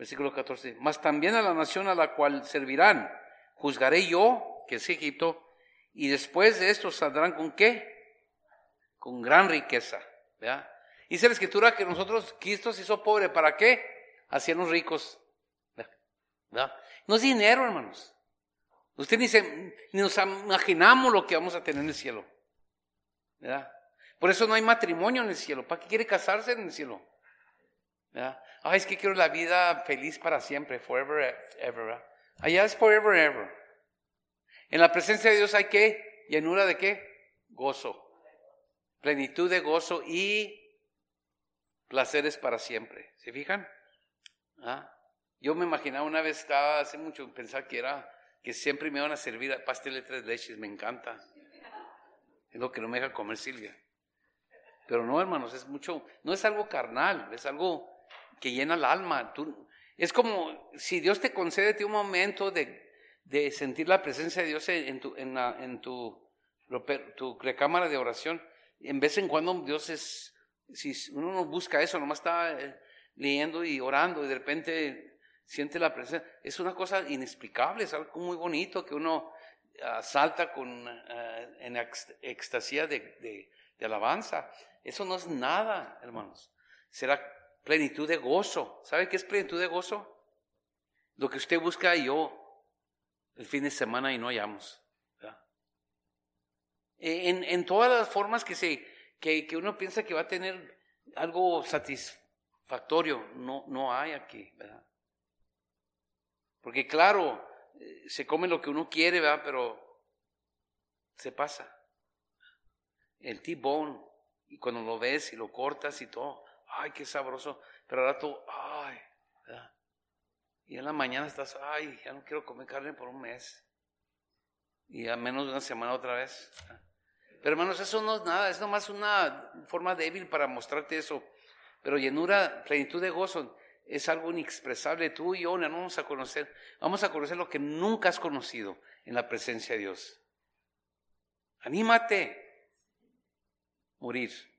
versículo 14, mas también a la nación a la cual servirán, juzgaré yo, que es Egipto, y después de esto saldrán con qué? Con gran riqueza. ¿verdad? Dice la escritura que nosotros, Cristo se hizo pobre, ¿para qué? Hacían ricos. ¿verdad? No es dinero, hermanos. Usted ni, se, ni nos imaginamos lo que vamos a tener en el cielo. ¿verdad? Por eso no hay matrimonio en el cielo. ¿Para qué quiere casarse en el cielo? ¿verdad? Ay, es que quiero la vida feliz para siempre, forever, ever. Allá es forever, ever. En la presencia de Dios hay qué? Llenura de qué? Gozo. Plenitud de gozo y placeres para siempre. ¿Se fijan? ¿Ah? Yo me imaginaba una vez, estaba hace mucho, pensar que era que siempre me iban a servir pastel de tres leches, me encanta. Es lo que no me deja comer Silvia. Pero no, hermanos, es mucho, no es algo carnal, es algo que llena el alma. Tú, es como si Dios te concede un momento de de sentir la presencia de Dios en tu, en, en tu, tu recámara de oración. En vez en cuando Dios es, si uno no busca eso, nomás está eh, leyendo y orando y de repente siente la presencia, es una cosa inexplicable, es algo muy bonito que uno ah, salta con, uh, en extasía de, de, de alabanza. Eso no es nada, hermanos. Será plenitud de gozo. ¿Sabe qué es plenitud de gozo? Lo que usted busca y yo el fin de semana y no hallamos. En, en, todas las formas que, se, que, que, uno piensa que va a tener algo satisfactorio, no, no hay aquí, ¿verdad? Porque claro, eh, se come lo que uno quiere, ¿verdad? Pero se pasa. El T-bone, y cuando lo ves y lo cortas y todo, ay, qué sabroso, pero ahora tú, ay. Y en la mañana estás, ay, ya no quiero comer carne por un mes. Y a menos de una semana otra vez. Pero hermanos, eso no es nada, es nomás una forma débil para mostrarte eso. Pero llenura, plenitud de gozo, es algo inexpresable. Tú y yo no vamos a conocer, vamos a conocer lo que nunca has conocido en la presencia de Dios. Anímate. Morir.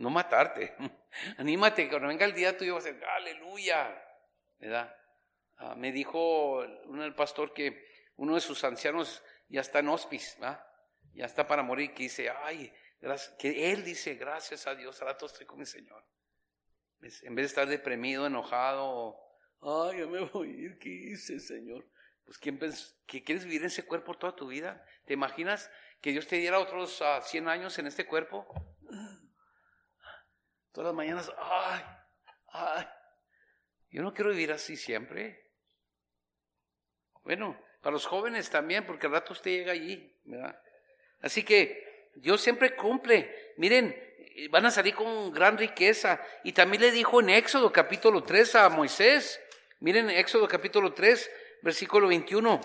No matarte. Anímate, cuando venga el día tuyo vas a decir, aleluya. ¿Verdad? Ah, me dijo uno del pastor que uno de sus ancianos ya está en hospice, ya está para morir, que dice, ay, que él dice, gracias a Dios, ahora todo estoy con mi Señor. En vez de estar deprimido, enojado, ay, ya me voy a ir, ¿qué hice, Señor? Pues ¿quién que quieres vivir en ese cuerpo toda tu vida? ¿Te imaginas que Dios te diera otros 100 ah, años en este cuerpo? Todas las mañanas, ay, ay, yo no quiero vivir así siempre. Bueno, para los jóvenes también, porque al rato usted llega allí, ¿verdad? Así que Dios siempre cumple. Miren, van a salir con gran riqueza. Y también le dijo en Éxodo capítulo 3 a Moisés. Miren, Éxodo capítulo 3, versículo 21.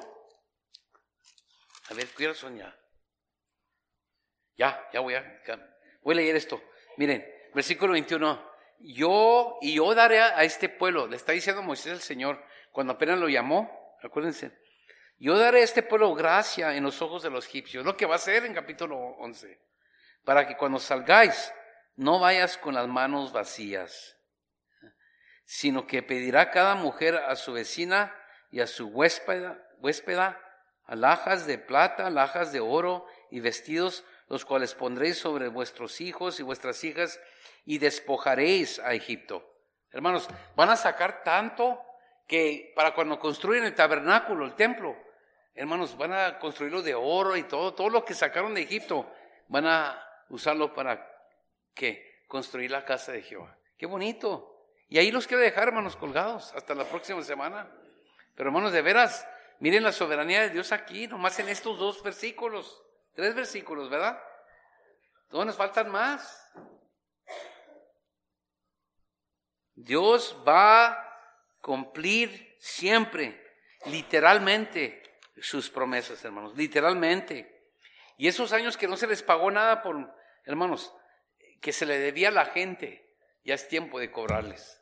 A ver, ¿qué son ya? Ya, ya voy a, voy a leer esto. Miren, versículo 21. Yo, y yo daré a este pueblo, le está diciendo Moisés el Señor, cuando apenas lo llamó, Acuérdense, yo daré a este pueblo gracia en los ojos de los egipcios, lo que va a hacer en capítulo 11, para que cuando salgáis no vayas con las manos vacías, sino que pedirá cada mujer a su vecina y a su huéspeda, huéspeda alhajas de plata, alhajas de oro y vestidos los cuales pondréis sobre vuestros hijos y vuestras hijas y despojaréis a Egipto. Hermanos, van a sacar tanto que para cuando construyen el tabernáculo, el templo, hermanos, van a construirlo de oro y todo, todo lo que sacaron de Egipto, van a usarlo para ¿qué? Construir la casa de Jehová. Qué bonito. Y ahí los quiero dejar, hermanos, colgados hasta la próxima semana. Pero hermanos, de veras, miren la soberanía de Dios aquí, nomás en estos dos versículos, tres versículos, ¿verdad? Todos nos faltan más. Dios va a cumplir siempre, literalmente, sus promesas, hermanos, literalmente. Y esos años que no se les pagó nada por, hermanos, que se le debía a la gente, ya es tiempo de cobrarles.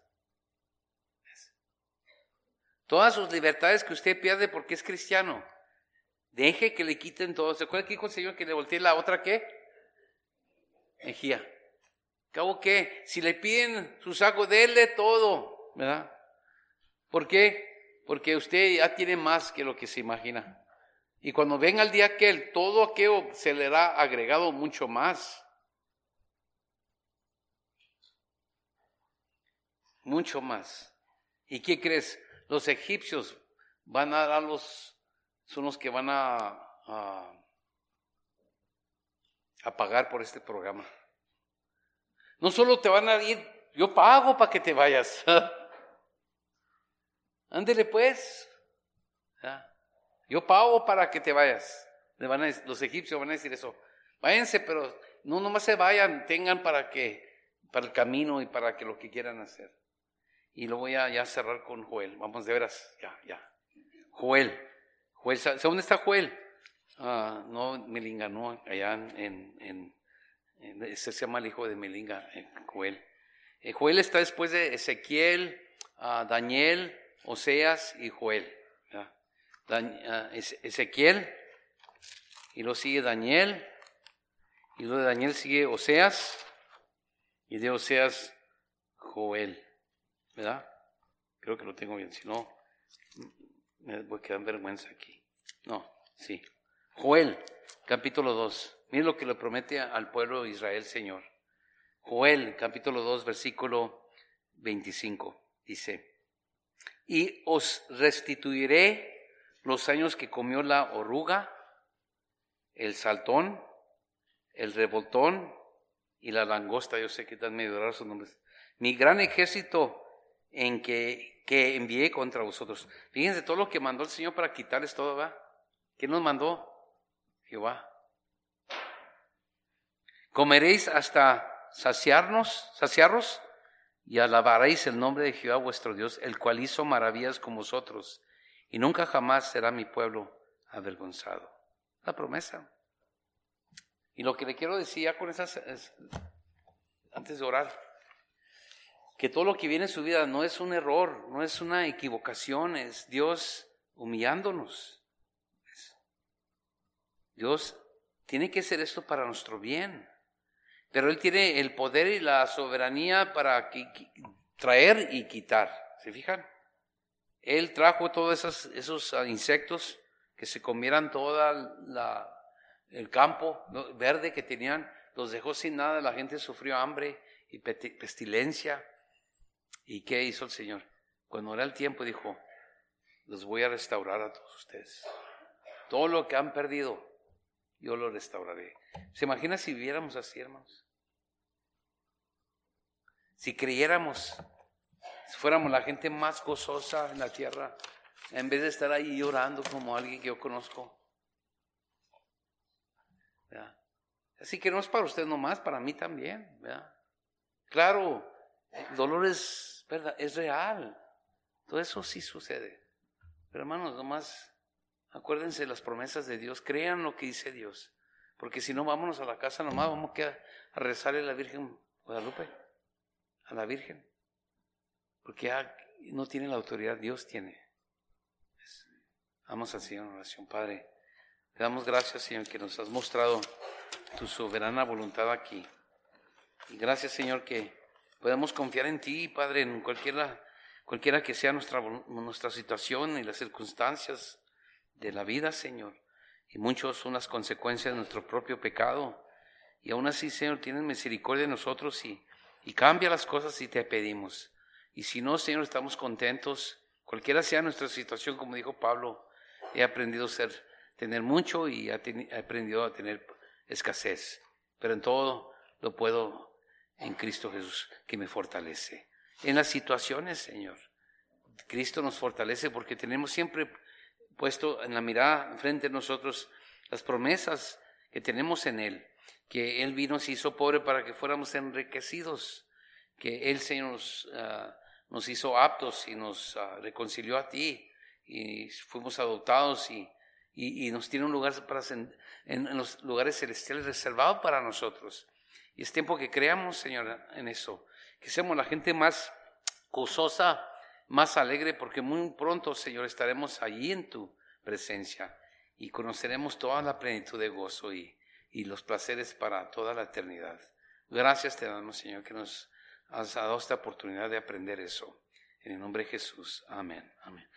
Todas sus libertades que usted pierde porque es cristiano, deje que le quiten todo. ¿Se acuerda que dijo el Señor que le voltee la otra qué? Mejía. ¿Cabo qué? Si le piden su saco, déle todo, ¿verdad? ¿Por qué? Porque usted ya tiene más que lo que se imagina. Y cuando venga el día aquel, todo aquello se le ha agregado mucho más. Mucho más. ¿Y qué crees? Los egipcios van a dar los, son los que van a, a, a pagar por este programa. No solo te van a ir, yo pago para que te vayas. Ándele pues. Yo pago para que te vayas. los egipcios van a decir eso. Váyanse, pero no nomás se vayan, tengan para que, para el camino y para que lo que quieran hacer. Y lo voy a ya cerrar con Joel. Vamos de veras, ya, ya. Joel. Joel ¿dónde está Joel? Ah, no, Melinga, no, allá en, en ese se llama el hijo de Melinga, eh, Joel. Eh, Joel está después de Ezequiel, uh, Daniel, Oseas y Joel. Ah, Ezequiel, y lo sigue Daniel, y luego de Daniel sigue Oseas, y de Oseas Joel. ¿Verdad? Creo que lo tengo bien, si no, me voy a quedar en vergüenza aquí. No, sí. Joel, capítulo 2. Mire lo que le promete al pueblo de Israel, Señor. Joel, capítulo 2, versículo 25, dice, y os restituiré los años que comió la oruga, el saltón, el revoltón y la langosta. Yo sé que están medio raros sus nombres. Mi gran ejército en que, que envié contra vosotros. Fíjense todo lo que mandó el Señor para quitarles todo, ¿va? ¿Quién nos mandó? Jehová. Comeréis hasta saciarnos, saciarnos, y alabaréis el nombre de Jehová vuestro Dios, el cual hizo maravillas con vosotros, y nunca jamás será mi pueblo avergonzado. La promesa. Y lo que le quiero decir ya con esas, antes de orar, que todo lo que viene en su vida no es un error, no es una equivocación, es Dios humillándonos. Dios tiene que hacer esto para nuestro bien. Pero Él tiene el poder y la soberanía para traer y quitar. ¿Se fijan? Él trajo todos esos, ah, insectos que se comieran todo el campo verde que tenían, los dejó sin nada, la gente sufrió hambre y pestilencia. ¿Y qué hizo el Señor? Cuando era el tiempo dijo, los voy a restaurar a todos ustedes. Todo lo que han perdido, yo lo restauraré. ¿Se imagina si viviéramos así, hermanos? Si creyéramos, si fuéramos la gente más gozosa en la tierra, en vez de estar ahí llorando como alguien que yo conozco. Así que no es para usted nomás, para mí también. Claro, el dolor es, ¿verdad? es real. Todo eso sí sucede. Pero hermanos, nomás acuérdense de las promesas de Dios, crean lo que dice Dios. Porque si no, vámonos a la casa nomás, vamos a rezarle a la Virgen Guadalupe la Virgen, porque no tiene la autoridad, Dios tiene. Vamos al Señor en oración, Padre. Te damos gracias, Señor, que nos has mostrado tu soberana voluntad aquí. Y gracias, Señor, que podemos confiar en ti, Padre, en cualquiera, cualquiera que sea nuestra, nuestra situación y las circunstancias de la vida, Señor. Y muchos son las consecuencias de nuestro propio pecado. Y aún así, Señor, tienes misericordia de nosotros y, y cambia las cosas si te pedimos. Y si no, Señor, estamos contentos. Cualquiera sea nuestra situación, como dijo Pablo, he aprendido a ser, tener mucho y he aprendido a tener escasez. Pero en todo lo puedo en Cristo Jesús, que me fortalece. En las situaciones, Señor, Cristo nos fortalece porque tenemos siempre puesto en la mirada frente a nosotros las promesas que tenemos en Él que Él vino, se hizo pobre para que fuéramos enriquecidos, que Él, Señor, nos, ah, nos hizo aptos y nos ah, reconcilió a ti y fuimos adoptados y, y, nos tiene un lugar para, en, en, los lugares celestiales reservado para nosotros. Y es tiempo que creamos, Señor, en eso, que seamos la gente más gozosa, más alegre, porque muy pronto, Señor, estaremos allí en tu presencia y conoceremos toda la plenitud de gozo y, y los placeres para toda la eternidad. Gracias te damos, Señor, que nos has dado esta oportunidad de aprender eso. En el nombre de Jesús. Amén. Amén.